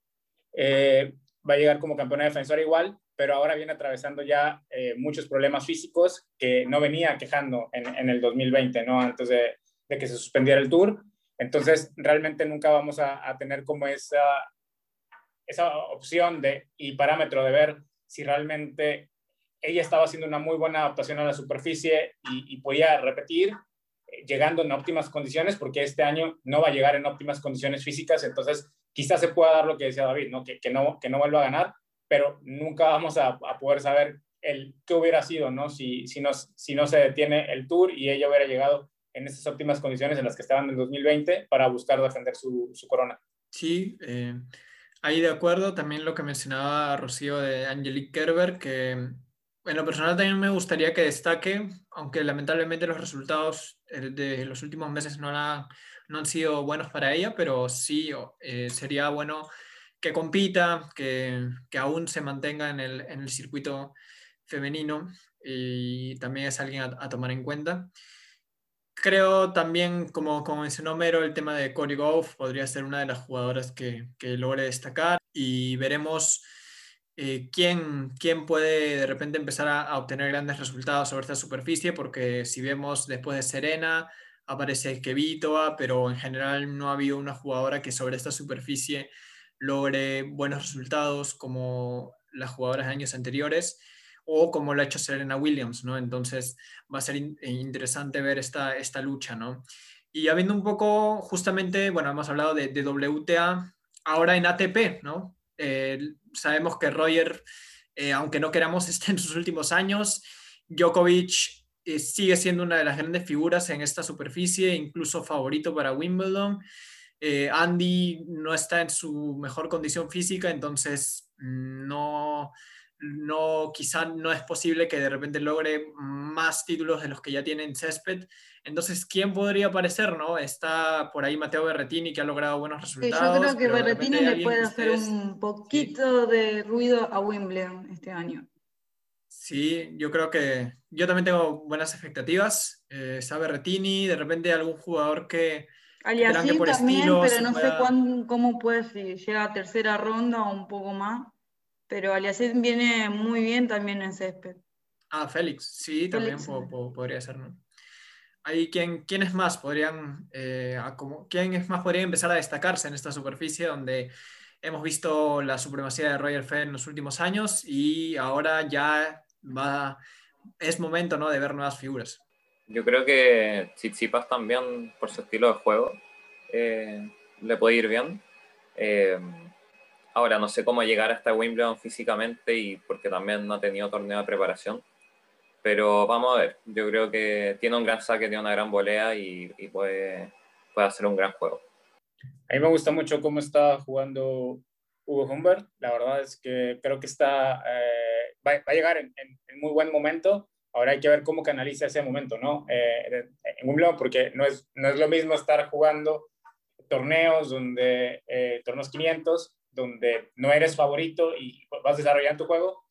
eh, va a llegar como campeona defensora igual, pero ahora viene atravesando ya eh, muchos problemas físicos que no venía quejando en, en el 2020, ¿no? Antes de, de, que se suspendiera el tour. Entonces, realmente nunca vamos a, a, tener como esa, esa opción de, y parámetro de ver si realmente ella estaba haciendo una muy buena adaptación a la superficie y, podía repetir eh, llegando en óptimas condiciones, porque este año no va a llegar en óptimas condiciones físicas, entonces quizás se pueda dar lo que decía David, ¿no? Que, que, no, que no vuelva a ganar, pero nunca vamos a, poder saber el qué hubiera sido, ¿no? Si, si, no, si no se detiene el Tour y ella hubiera llegado en esas óptimas condiciones en las que estaban en 2020 para buscar defender su, su corona. Sí, eh, ahí de acuerdo. También lo que mencionaba Rocío de Angelique Kerber, que en lo personal también me gustaría que destaque, aunque lamentablemente los resultados eh, de los últimos meses no, la, no han sido buenos para ella, pero sí eh, sería bueno que compita, que, que aún se mantenga en el, en el, circuito femenino y también es alguien a, a, tomar en cuenta. Creo también, como, como mencionó Mero, el tema de Cory Goff podría ser una de las jugadoras que, que logre destacar y veremos eh, quién, quién puede de repente empezar a, obtener grandes resultados sobre esta superficie, porque si vemos después de Serena, aparece Kevitova, pero en general no ha habido una jugadora que sobre esta superficie logre buenos resultados como las jugadoras de años anteriores o como lo ha hecho Serena Williams, ¿no? Entonces va a ser in interesante ver esta, esta lucha, ¿no? Y ya viendo un poco, justamente, bueno, hemos hablado de, de WTA, ahora en ATP, ¿no? Eh, sabemos que Roger, eh, aunque no queramos, (laughs) está en sus últimos años. Djokovic eh, sigue siendo una de las grandes figuras en esta superficie, incluso favorito para Wimbledon. Andy no está en su mejor condición física, entonces mm, no, no, quizá no es posible que de repente logre más títulos de los que ya tiene en césped. Entonces, ¿quién podría aparecer? No? Está por ahí Mateo Berretini, que ha logrado buenos resultados. yo creo que Berretini le puede hacer un poquito de ruido a Wimbledon este año. Sí, yo creo que yo también tengo buenas expectativas. Eh, está Berretini, de repente algún jugador que... Aliasí también, pero no sé cómo puede, si llega a tercera ronda o un poco más pero Aliaset viene muy bien también en césped. Ah, Félix, sí, también podría ser, ¿no? Ahí, ¿quién, ¿quiénes más podrían, eh, como, quién más podría empezar a destacarse en esta superficie donde hemos visto la supremacía de Roger Federer en los últimos años y ahora ya va, es momento, ¿no? De ver nuevas figuras. Yo creo que Tsitsipas también, por su estilo de juego, eh, le puede ir bien. Eh, Ahora, no sé cómo llegar hasta Wimbledon físicamente y porque también no ha tenido torneo de preparación. Pero vamos a ver, yo creo que tiene un gran saque, tiene una gran volea y, puede, puede hacer un gran juego. A mí me gusta mucho cómo está jugando Hugo Humbert. La verdad es que creo que está, eh, va, a llegar en, muy buen momento. Ahora hay que ver cómo canaliza ese momento, ¿no? Eh, en Wimbledon, porque no es, no es lo mismo estar jugando torneos donde, eh, torneos 500, donde no eres favorito y vas desarrollando tu juego,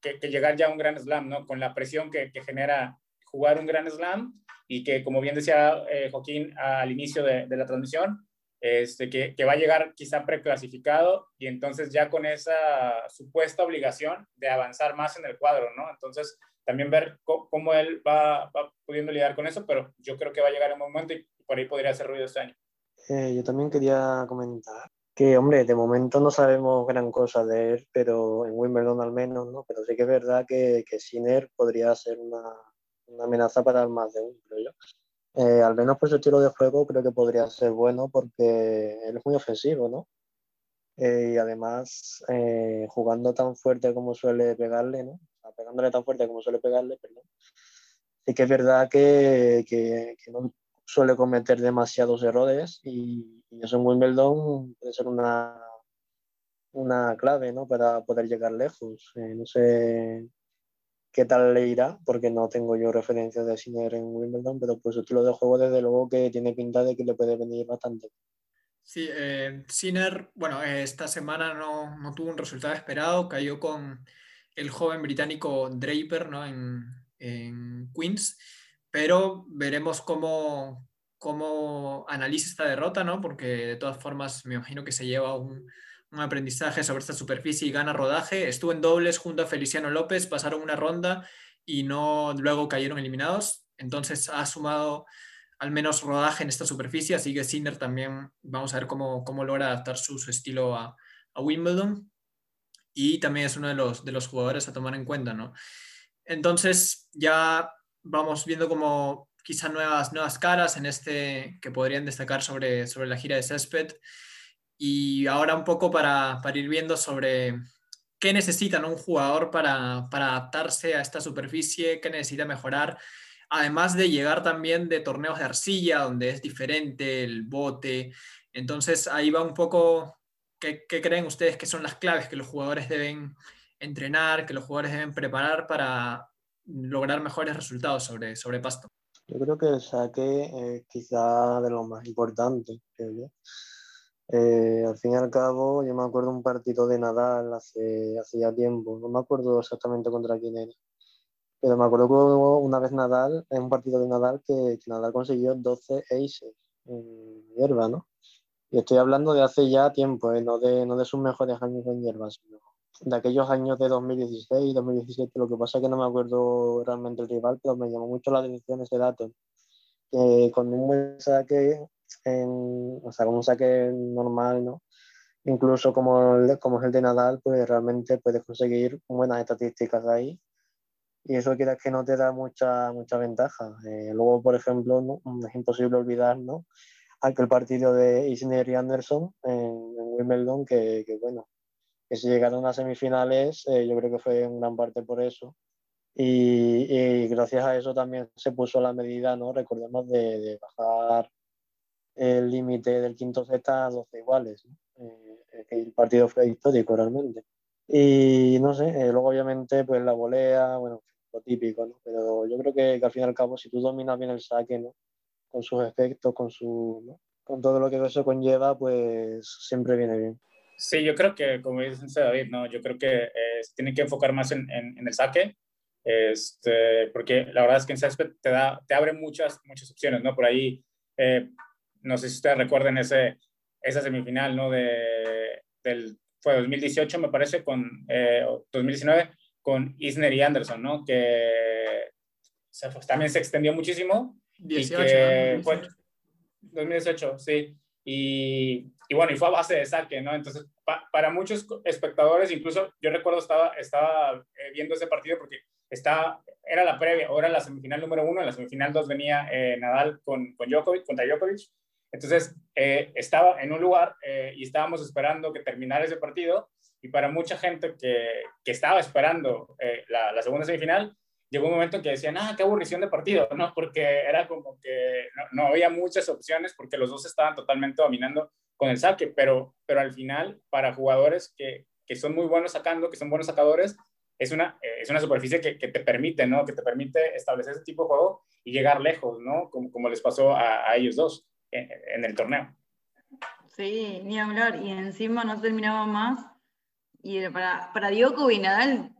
que, llegar ya a un gran slam, ¿no? Con la presión que, genera jugar un gran slam y que, como bien decía eh, Joaquín al inicio de, la transmisión, este, que, que, va a llegar quizá preclasificado y entonces ya con esa supuesta obligación de avanzar más en el cuadro, ¿no? Entonces, también ver cómo, él va, va, pudiendo lidiar con eso, pero yo creo que va a llegar un momento y por ahí podría hacer ruido este año. Eh, yo también quería comentar que, hombre, de momento no sabemos gran cosa de él, pero en Wimbledon al menos, ¿no? Pero sí que es verdad que, que Sinner podría ser una, una amenaza para más de uno, creo yo. Eh, al menos por su estilo de juego creo que podría ser bueno porque él es muy ofensivo, ¿no? Eh, y además, eh, jugando tan fuerte como suele pegarle, ¿no? O sea, pegándole tan fuerte como suele pegarle, perdón. Sí que es verdad que, que, que no suele cometer demasiados errores y, y eso en Wimbledon puede ser una, una clave ¿no? para poder llegar lejos. Eh, no sé qué tal le irá, porque no tengo yo referencias de Sinner en Wimbledon, pero pues su estilo de juego desde luego que tiene pinta de que le puede venir bastante. Sí, eh, Sinner, bueno, esta semana no, no, tuvo un resultado esperado, cayó con el joven británico Draper ¿no? en, en Queens, pero veremos cómo, cómo analiza esta derrota, ¿no? Porque de todas formas me imagino que se lleva un, un, aprendizaje sobre esta superficie y gana rodaje. Estuvo en dobles junto a Feliciano López, pasaron una ronda y no luego cayeron eliminados. Entonces ha sumado al menos rodaje en esta superficie, así que Sinner también vamos a ver cómo, cómo logra adaptar su, su estilo a, a, Wimbledon. Y también es uno de los, de los jugadores a tomar en cuenta, ¿no? Entonces ya vamos viendo cómo quizá nuevas, nuevas caras en este que podrían destacar sobre, sobre la gira de césped. Y ahora un poco para, para ir viendo sobre qué necesita un jugador para, para, adaptarse a esta superficie, qué necesita mejorar, además de llegar también de torneos de arcilla, donde es diferente el bote. Entonces ahí va un poco, ¿qué, qué creen ustedes que son las claves que los jugadores deben entrenar, que los jugadores deben preparar para lograr mejores resultados sobre, sobre pasto? Yo creo que el saque es quizá de lo más importante, creo yo. Eh, al fin y al cabo, yo me acuerdo un partido de Nadal hace, hace ya tiempo, no me acuerdo exactamente contra quién era, pero me acuerdo que una vez Nadal, en un partido de Nadal, que, Nadal consiguió 12 aces en hierba, ¿no? Y estoy hablando de hace ya tiempo, ¿eh? no, de, no de sus mejores años en hierba, sino de aquellos años de 2016, 2017, lo que pasa es que no me acuerdo realmente el rival, pero me llamó mucho la atención ese dato. Que con un buen saque, o sea, con un saque normal, ¿no? Incluso como, como es el de Nadal, pues realmente puedes conseguir buenas estadísticas ahí. y eso quieras que no te da mucha, mucha ventaja. Eh, luego, por ejemplo, ¿no? es imposible olvidar ¿no? aquel partido de Isner y Anderson en, Wimbledon, que, que, bueno, que si llegaron a semifinales, eh, yo creo que fue en gran parte por eso. Y, y, gracias a eso también se puso la medida, ¿no? Recordemos de, de bajar el límite del quinto set a 12 iguales. ¿no? Eh, el partido fue histórico realmente. Y no sé, luego obviamente pues la volea, bueno, lo típico, ¿no? Pero yo creo que, al fin y al cabo, si tú dominas bien el saque, ¿no? Con sus efectos, con su, ¿no? con todo lo que eso conlleva, pues siempre viene bien. Sí, yo creo que, como dice David, ¿no? yo creo que eh, se tiene que enfocar más en, en, el saque, este, porque la verdad es que en césped te, da, te abre muchas, muchas opciones, ¿no? Por ahí, eh, no sé si ustedes recuerden ese, esa semifinal, ¿no? De, del, fue 2018, me parece, con eh, 2019, con Isner y Anderson, ¿no? Que también se extendió muchísimo. 18, y que, 2018, sí. Y, y, bueno, y fue a base de saque, ¿no? Entonces, para muchos espectadores, incluso yo recuerdo estaba, estaba eh, viendo ese partido porque estaba, era la previa, ahora la semifinal número uno, en la semifinal dos venía eh, Nadal con, con Djokovic, contra Djokovic. Entonces, eh, estaba en un lugar y estábamos esperando que terminara ese partido y para mucha gente que, que estaba esperando eh, la, la, segunda semifinal, llegó un momento en que decían, ah, qué aburrición de partido, ¿no? Porque era como que no, no, había muchas opciones porque los dos estaban totalmente dominando con el saque, pero, pero al final, para jugadores que, que son muy buenos sacando, que son buenos sacadores, es una, es una superficie que, que, te permite, ¿no? Que te permite establecer ese tipo de juego y llegar lejos, ¿no? Como, como les pasó a, a ellos dos en, el torneo. Sí, ni hablar. Y encima no terminaba más y para, para Djokovic y Nadal,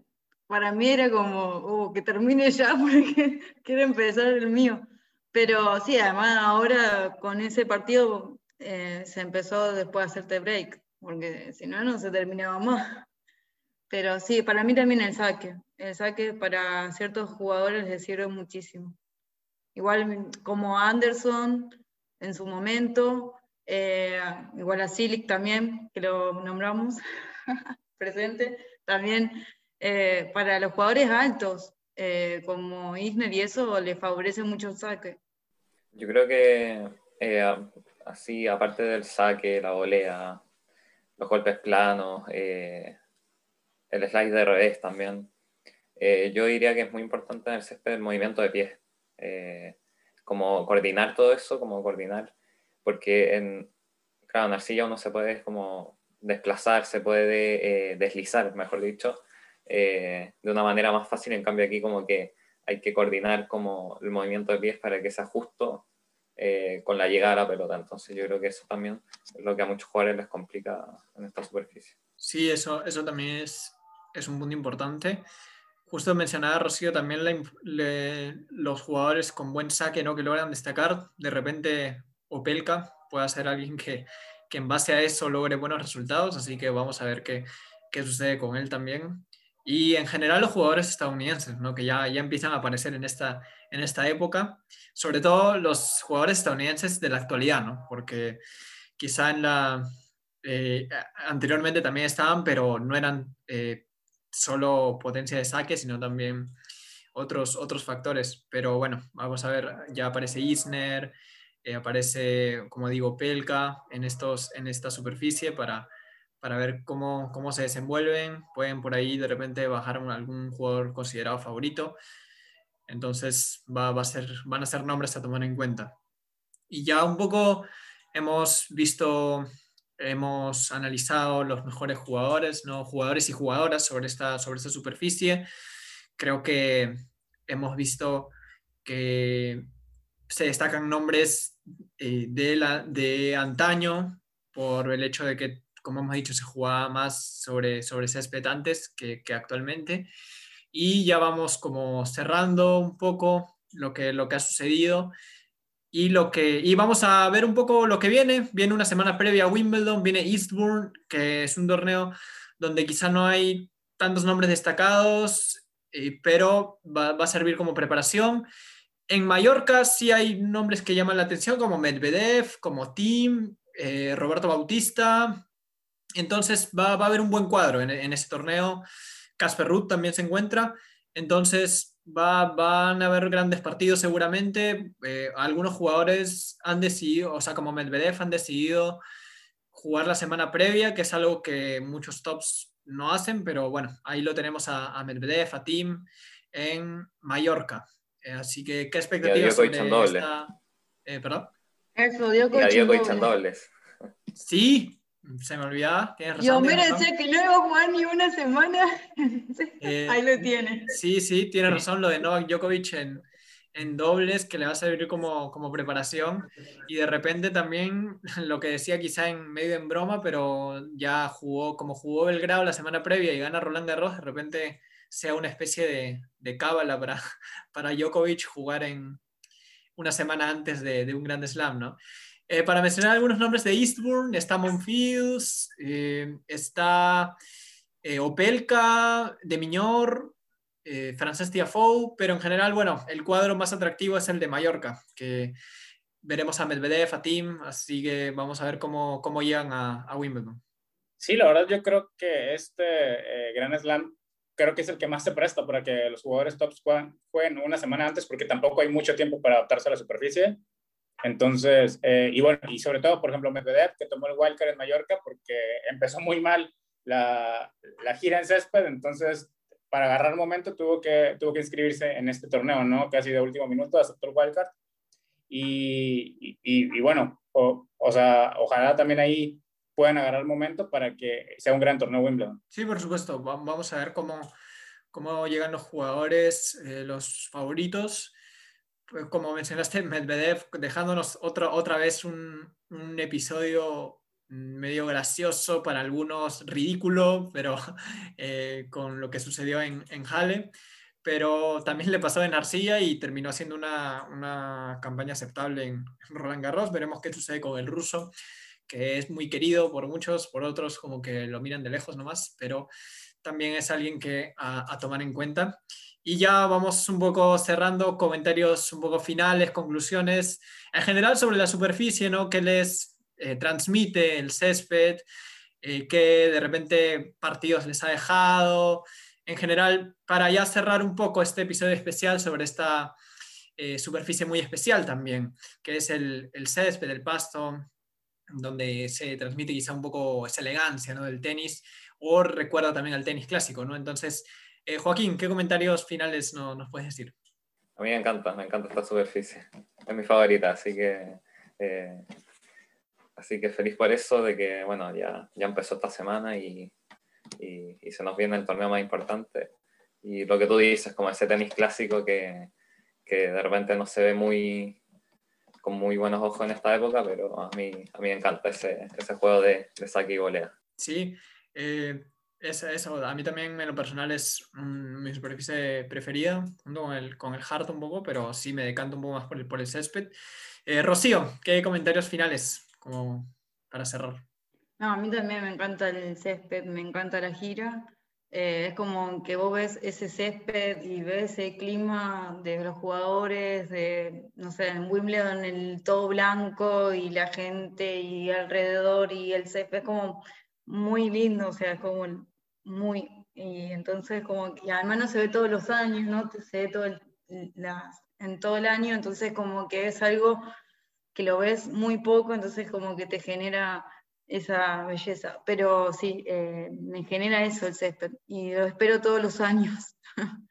para mí era como, oh, que termine ya (laughs) porque quiero empezar el mío. Pero sí, además ahora con ese partido eh, se empezó después a hacerte break, porque si no, no se terminaba más. Pero sí, para mí también el saque. El saque para ciertos jugadores les sirve muchísimo. Igual como Anderson en su momento, eh, igual a Silic también, que lo nombramos. (laughs) presente, también eh, para los jugadores altos, eh, como Isner y eso, le favorece mucho el saque. Yo creo que así, aparte del saque, la volea, los golpes planos, el slide de revés también, yo diría que es muy importante en el césped el movimiento de pies. como coordinar todo eso, como coordinar, porque en, claro, en arcilla uno se puede como desplazar, se puede eh, deslizar, mejor dicho, eh, de una manera más fácil. En cambio aquí como que hay que coordinar como el movimiento de pies para que sea justo eh, con la llegada a la pelota. Entonces yo creo que eso también es lo que a muchos jugadores les complica en esta superficie. Sí, eso, eso también es, es un punto importante. Justo mencionaba Rocío también le, los jugadores con buen saque ¿no? que logran destacar. De repente Opelka puede ser alguien que, que en base a eso logre buenos resultados, así que vamos a ver qué, qué sucede con él también. Y en general los jugadores estadounidenses, ¿no? que ya, ya empiezan a aparecer en esta, en esta época, sobre todo los jugadores estadounidenses de la actualidad, ¿no? porque quizá en la, eh, anteriormente también estaban, pero no eran eh, solo potencia de saque, sino también otros, otros factores. Pero bueno, vamos a ver, ya aparece Isner, eh, aparece, como digo, Pelka en, estos, en esta superficie para, para ver cómo, cómo se desenvuelven. Pueden por ahí de repente bajar a algún jugador considerado favorito. Entonces va, va a ser, van a ser nombres a tomar en cuenta. Y ya un poco hemos visto, hemos analizado los mejores jugadores, ¿no? jugadores y jugadoras sobre esta, sobre esta superficie. Creo que hemos visto que se destacan nombres eh, de, la, de antaño por el hecho de que, como hemos dicho, se jugaba más sobre, sobre césped antes que, que actualmente. Y ya vamos como cerrando un poco lo que, lo que ha sucedido y lo que y vamos a ver un poco lo que viene. Viene una semana previa a Wimbledon, viene Eastbourne, que es un torneo donde quizá no hay tantos nombres destacados, eh, pero va, va, a servir como preparación. En Mallorca sí hay nombres que llaman la atención, como Medvedev, como Tim, eh, Roberto Bautista. Entonces va, va, a haber un buen cuadro en, en ese torneo. Casper Ruth también se encuentra. Entonces va, van a haber grandes partidos seguramente. Eh, algunos jugadores han decidido, o sea, como Medvedev, han decidido jugar la semana previa, que es algo que muchos tops no hacen, pero bueno, ahí lo tenemos a, a Medvedev, a Tim, en Mallorca. Eh, así que, ¿qué expectativas sobre esta... Eh, ¿Perdón? Eso, Djokovic en dobles. Sí, se me olvidaba. Y Homero decía que no iba a jugar ni una semana. (laughs) Eh, Ahí lo tiene. Sí, sí, tiene razón lo de Novak Djokovic en, en dobles, que le va a servir como, como preparación. Y de repente también (laughs) lo que decía quizá en medio en broma, pero ya jugó, como jugó Belgrado la semana previa y gana Roland Garros, de repente sea una especie de, de cábala para, (laughs) para Djokovic jugar en una semana antes de, de un Grand Slam, ¿no? Eh, para mencionar algunos nombres de Eastbourne, está Monfils, eh, está eh, Opelka, De Miñor, eh, Frances Tiafoe, pero en general, bueno, el cuadro más atractivo es el de Mallorca, que veremos a Medvedev, a Tim, así que vamos a ver cómo, cómo llegan a, a Wimbledon. Sí, la verdad yo creo que este Grand Slam creo que es el que más se presta para que los jugadores tops jueguen, jueguen, una semana antes porque tampoco hay mucho tiempo para adaptarse a la superficie. Entonces, eh, y bueno, y sobre todo, por ejemplo, Medvedev, que tomó el wildcard en Mallorca porque empezó muy mal la, la gira en césped, entonces para agarrar momento tuvo que, tuvo que inscribirse en este torneo, ¿no? Casi de último minuto, aceptó el wildcard. Y, y, y, bueno, o, o, sea, ojalá también ahí puedan agarrar el momento para que sea un gran torneo Wimbledon. Sí, por supuesto. Vamos a ver cómo, cómo llegan los jugadores, eh, los favoritos como mencionaste, Medvedev dejándonos otra, otra vez un, un, episodio medio gracioso, para algunos ridículo, pero (laughs) eh, con lo que sucedió en, en Halle. Pero también le pasó en Arcilla y terminó haciendo una, una campaña aceptable en, Roland Garros. Veremos qué sucede con el ruso, que es muy querido por muchos, por otros como que lo miran de lejos nomás, pero también es alguien que a tomar en cuenta. Y ya vamos un poco cerrando comentarios un poco finales, conclusiones. En general sobre la superficie, ¿no? ¿Qué les eh, transmite el césped? Eh, ¿Qué de repente partidos les ha dejado? En general, para ya cerrar un poco este episodio especial sobre esta eh, superficie muy especial también, que es el, el, césped, el pasto, donde se transmite quizá un poco esa elegancia ¿no? del tenis, o recuerda también al tenis clásico, ¿no? Entonces, eh, Joaquín, ¿qué comentarios finales no, nos puedes decir? A mí me encanta, me encanta esta superficie. Es mi favorita, así que, eh, así que feliz por eso, de que bueno, ya, ya empezó esta semana y, y, y, se nos viene el torneo más importante. Y lo que tú dices, como ese tenis clásico que, que de repente no se ve muy con muy buenos ojos en esta época, pero a mí, a mí me encanta ese, ese juego de, de saque y volea. Sí, eh, eso, a mí también en lo personal es mi superficie preferida, junto con el, con el hard un poco, pero sí me decanto un poco más por el, por el césped. Eh, Rocío, ¿qué comentarios finales como para cerrar? No, a mí también me encanta el césped, me encanta la gira. Eh, es como que vos ves ese césped y ves el clima de los jugadores, de, no sé, en Wimbledon el todo blanco y la gente y alrededor y el césped, es como muy lindo, o sea, como muy, y entonces como, y además no se ve todos los años, ¿no? Se ve todo en todo el año, entonces como que es algo que lo ves muy poco, entonces como que te genera esa belleza. Pero sí, eh, me genera eso el césped y lo espero todos los años. (laughs)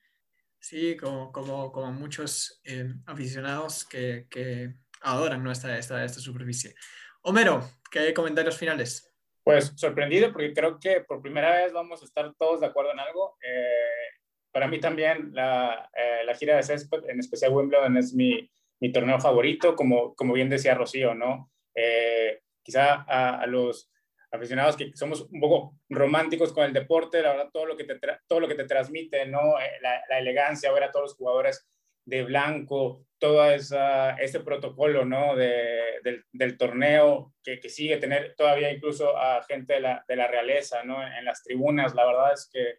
Sí, como, como, como muchos eh, aficionados que, que adoran ¿no? esta, esta, esta superficie. Homero, ¿qué comentarios finales? Pues sorprendido porque creo que por primera vez vamos a estar todos de acuerdo en algo. Eh, para mí también la, eh, la, gira de césped, en especial Wimbledon, es mi, mi, torneo favorito, como, como bien decía Rocío, ¿no? Eh, quizá a, los aficionados que somos un poco románticos con el deporte, la verdad, todo lo que te, todo lo que te transmite, ¿no? La elegancia, ver a todos los jugadores de blanco, todo esa, ese protocolo ¿no? de, del, torneo que, que, sigue tener todavía incluso a gente de la, de la realeza ¿no? en, las tribunas. La verdad es que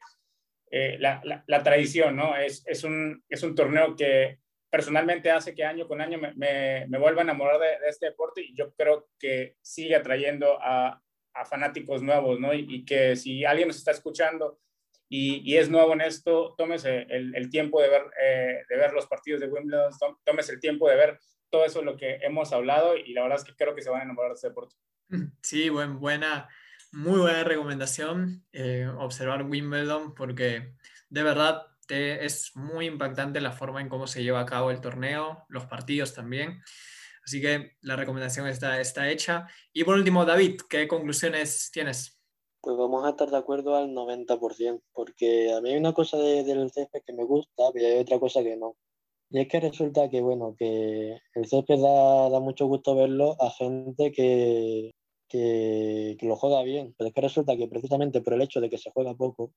eh, la, la, tradición ¿no? es, es, un, es un torneo que personalmente hace que año con año me, me, me vuelva a enamorar de, de, este deporte y yo creo que sigue atrayendo a, a fanáticos nuevos ¿no? y, y que si alguien nos está escuchando y, es nuevo en esto, tómese el, tiempo de ver, eh, de ver los partidos de Wimbledon, tómese el tiempo de ver todo eso lo que hemos hablado y la verdad es que creo que se van a enamorar de este deporte. (laughs) Sí, buen, buena, muy buena recomendación eh, observar Wimbledon porque de verdad te, es muy impactante la forma en cómo se lleva a cabo el torneo, los partidos también. Así que la recomendación está, está hecha. Y por último, David, ¿qué conclusiones tienes? Pues vamos a estar de acuerdo al 90%, porque a mí hay una cosa del césped que me gusta, pero hay otra cosa que no. Y es que resulta que, bueno, que el césped da, da mucho gusto verlo a gente que, que, lo juega bien, pero es que resulta que precisamente por el hecho de que se juega poco,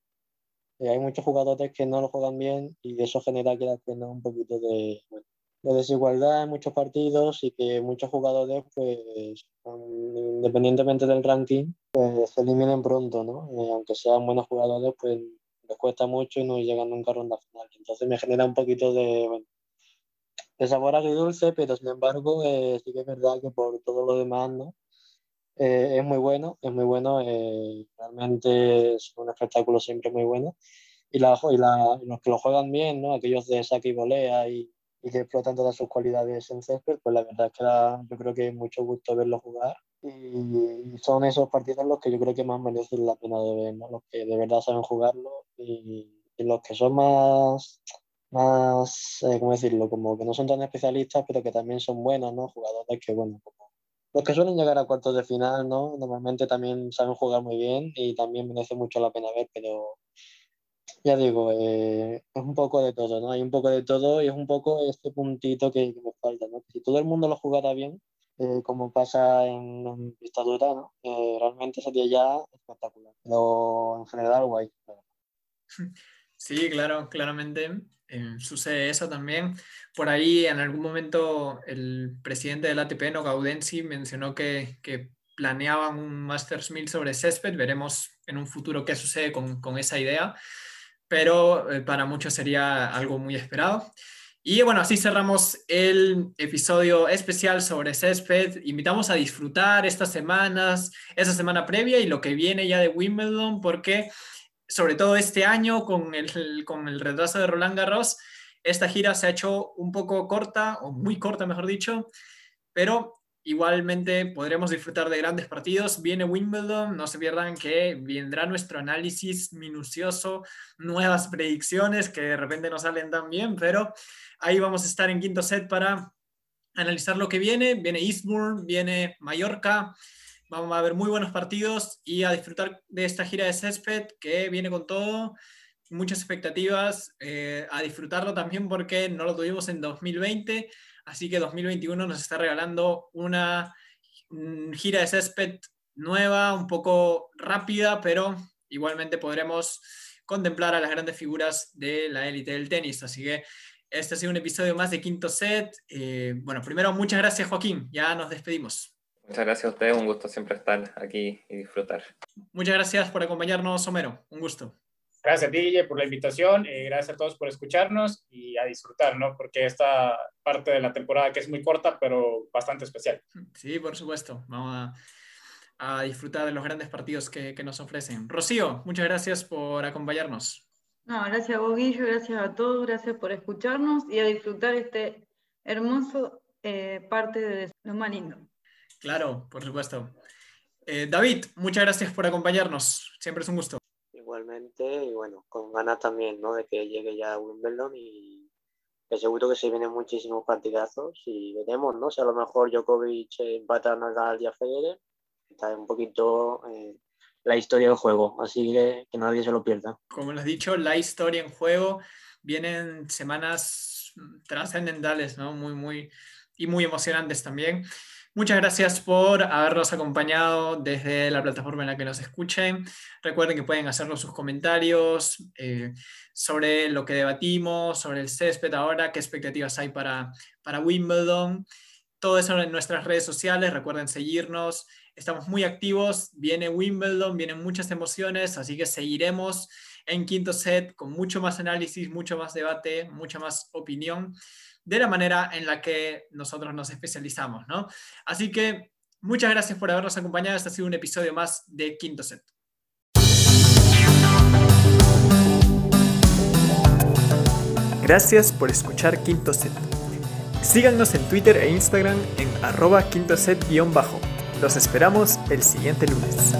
eh, hay muchos jugadores que no lo juegan bien y eso genera que tenga un poquito de, de desigualdad en muchos partidos y que muchos jugadores, pues, independientemente del ranking, pues se eliminen pronto, ¿no? Eh, aunque sean buenos jugadores, pues les cuesta mucho y no llegan nunca a ronda final. Entonces me genera un poquito de, bueno, de sabor agridulce, pero sin embargo eh, sí que es verdad que por todo lo demás, ¿no? Eh, es muy bueno, es muy bueno, realmente es un espectáculo siempre muy bueno. Y, la, y, la, los que lo juegan bien, ¿no? aquellos de saque y volea y, y que explotan todas sus cualidades en césped, pues la verdad es que yo creo que es mucho gusto verlo jugar y son esos partidos los que yo creo que más merecen la pena de ver, ¿no? los que de verdad saben jugarlo y, los que son más, más eh, ¿cómo decirlo? Como que no son tan especialistas, pero que también son buenos, ¿no? Jugadores que, bueno, como los que suelen llegar a cuartos de final, ¿no? Normalmente también saben jugar muy bien y también merece mucho la pena ver, pero ya digo, eh, es un poco de todo, ¿no? Hay un poco de todo y es un poco este puntito que, me falta, ¿no? Si todo el mundo lo jugara bien, eh, como pasa en, en dictadura, ¿no? Eh, realmente sería ya espectacular. Pero en general, guay. Sí, claro, claramente sucede eso también. Por ahí, en algún momento, el presidente del ATP, no Gaudenzi, mencionó que, que planeaban un Masters 1000 sobre césped. Veremos en un futuro qué sucede con, con esa idea pero eh, para muchos sería algo muy esperado. Y bueno, así cerramos el episodio especial sobre césped. Invitamos a disfrutar estas semanas, esa semana previa y lo que viene ya de Wimbledon, porque sobre todo este año con el, con el retraso de Roland Garros, esta gira se ha hecho un poco corta, o muy corta, mejor dicho, pero Igualmente podremos disfrutar de grandes partidos. Viene Wimbledon, no se pierdan que vendrá nuestro análisis minucioso, nuevas predicciones que de repente no salen tan bien, pero ahí vamos a estar en quinto set para analizar lo que viene. Viene Eastbourne, viene Mallorca. Vamos a ver muy buenos partidos y a disfrutar de esta gira de césped que viene con todo, muchas expectativas, eh, a disfrutarlo también porque no lo tuvimos en 2020 Así que 2021 nos está regalando una gira de césped nueva, un poco rápida, pero igualmente podremos contemplar a las grandes figuras de la élite del tenis. Así que este ha sido un episodio más de Quinto Set. Eh, bueno, primero, muchas gracias Joaquín. Ya nos despedimos. Muchas gracias a ustedes, un gusto siempre estar aquí y disfrutar. Muchas gracias por acompañarnos, Homero. Un gusto. Gracias a ti, por la invitación, eh, gracias a todos por escucharnos y a disfrutar, ¿no? Porque esta parte de la temporada que es muy corta, pero bastante especial. Sí, por supuesto. Vamos a, a disfrutar de los grandes partidos que, que, nos ofrecen. Rocío, muchas gracias por acompañarnos. No, gracias a vos, Guillo, gracias a todos, gracias por escucharnos y a disfrutar este hermoso eh, parte de lo más lindo. Claro, por supuesto. Eh, David, muchas gracias por acompañarnos. Siempre es un gusto igualmente, y bueno, con ganas también, ¿no? De que llegue ya Wimbledon y que seguro que se vienen muchísimos partidazos y veremos, ¿no? Si a lo mejor Djokovic empata a Nadal y a Federer, está un poquito eh, la historia del juego, así que que nadie se lo pierda. Como lo has dicho, la historia en juego, vienen semanas trascendentales, ¿no? Muy, muy, y muy emocionantes también. Muchas gracias por habernos acompañado desde la plataforma en la que nos escuchen. Recuerden que pueden hacernos sus comentarios eh, sobre lo que debatimos, sobre el césped ahora, qué expectativas hay para, para Wimbledon. Todo eso en nuestras redes sociales. Recuerden seguirnos. Estamos muy activos. Viene Wimbledon, vienen muchas emociones, así que seguiremos en quinto set con mucho más análisis, mucho más debate, mucha más opinión de la manera en la que nosotros nos especializamos, ¿no? Así que muchas gracias por habernos acompañado. Este ha sido un episodio más de Quinto Set. Gracias por escuchar Quinto Set. Síganos en Twitter e Instagram en arroba quintoset-bajo. Los esperamos el siguiente lunes.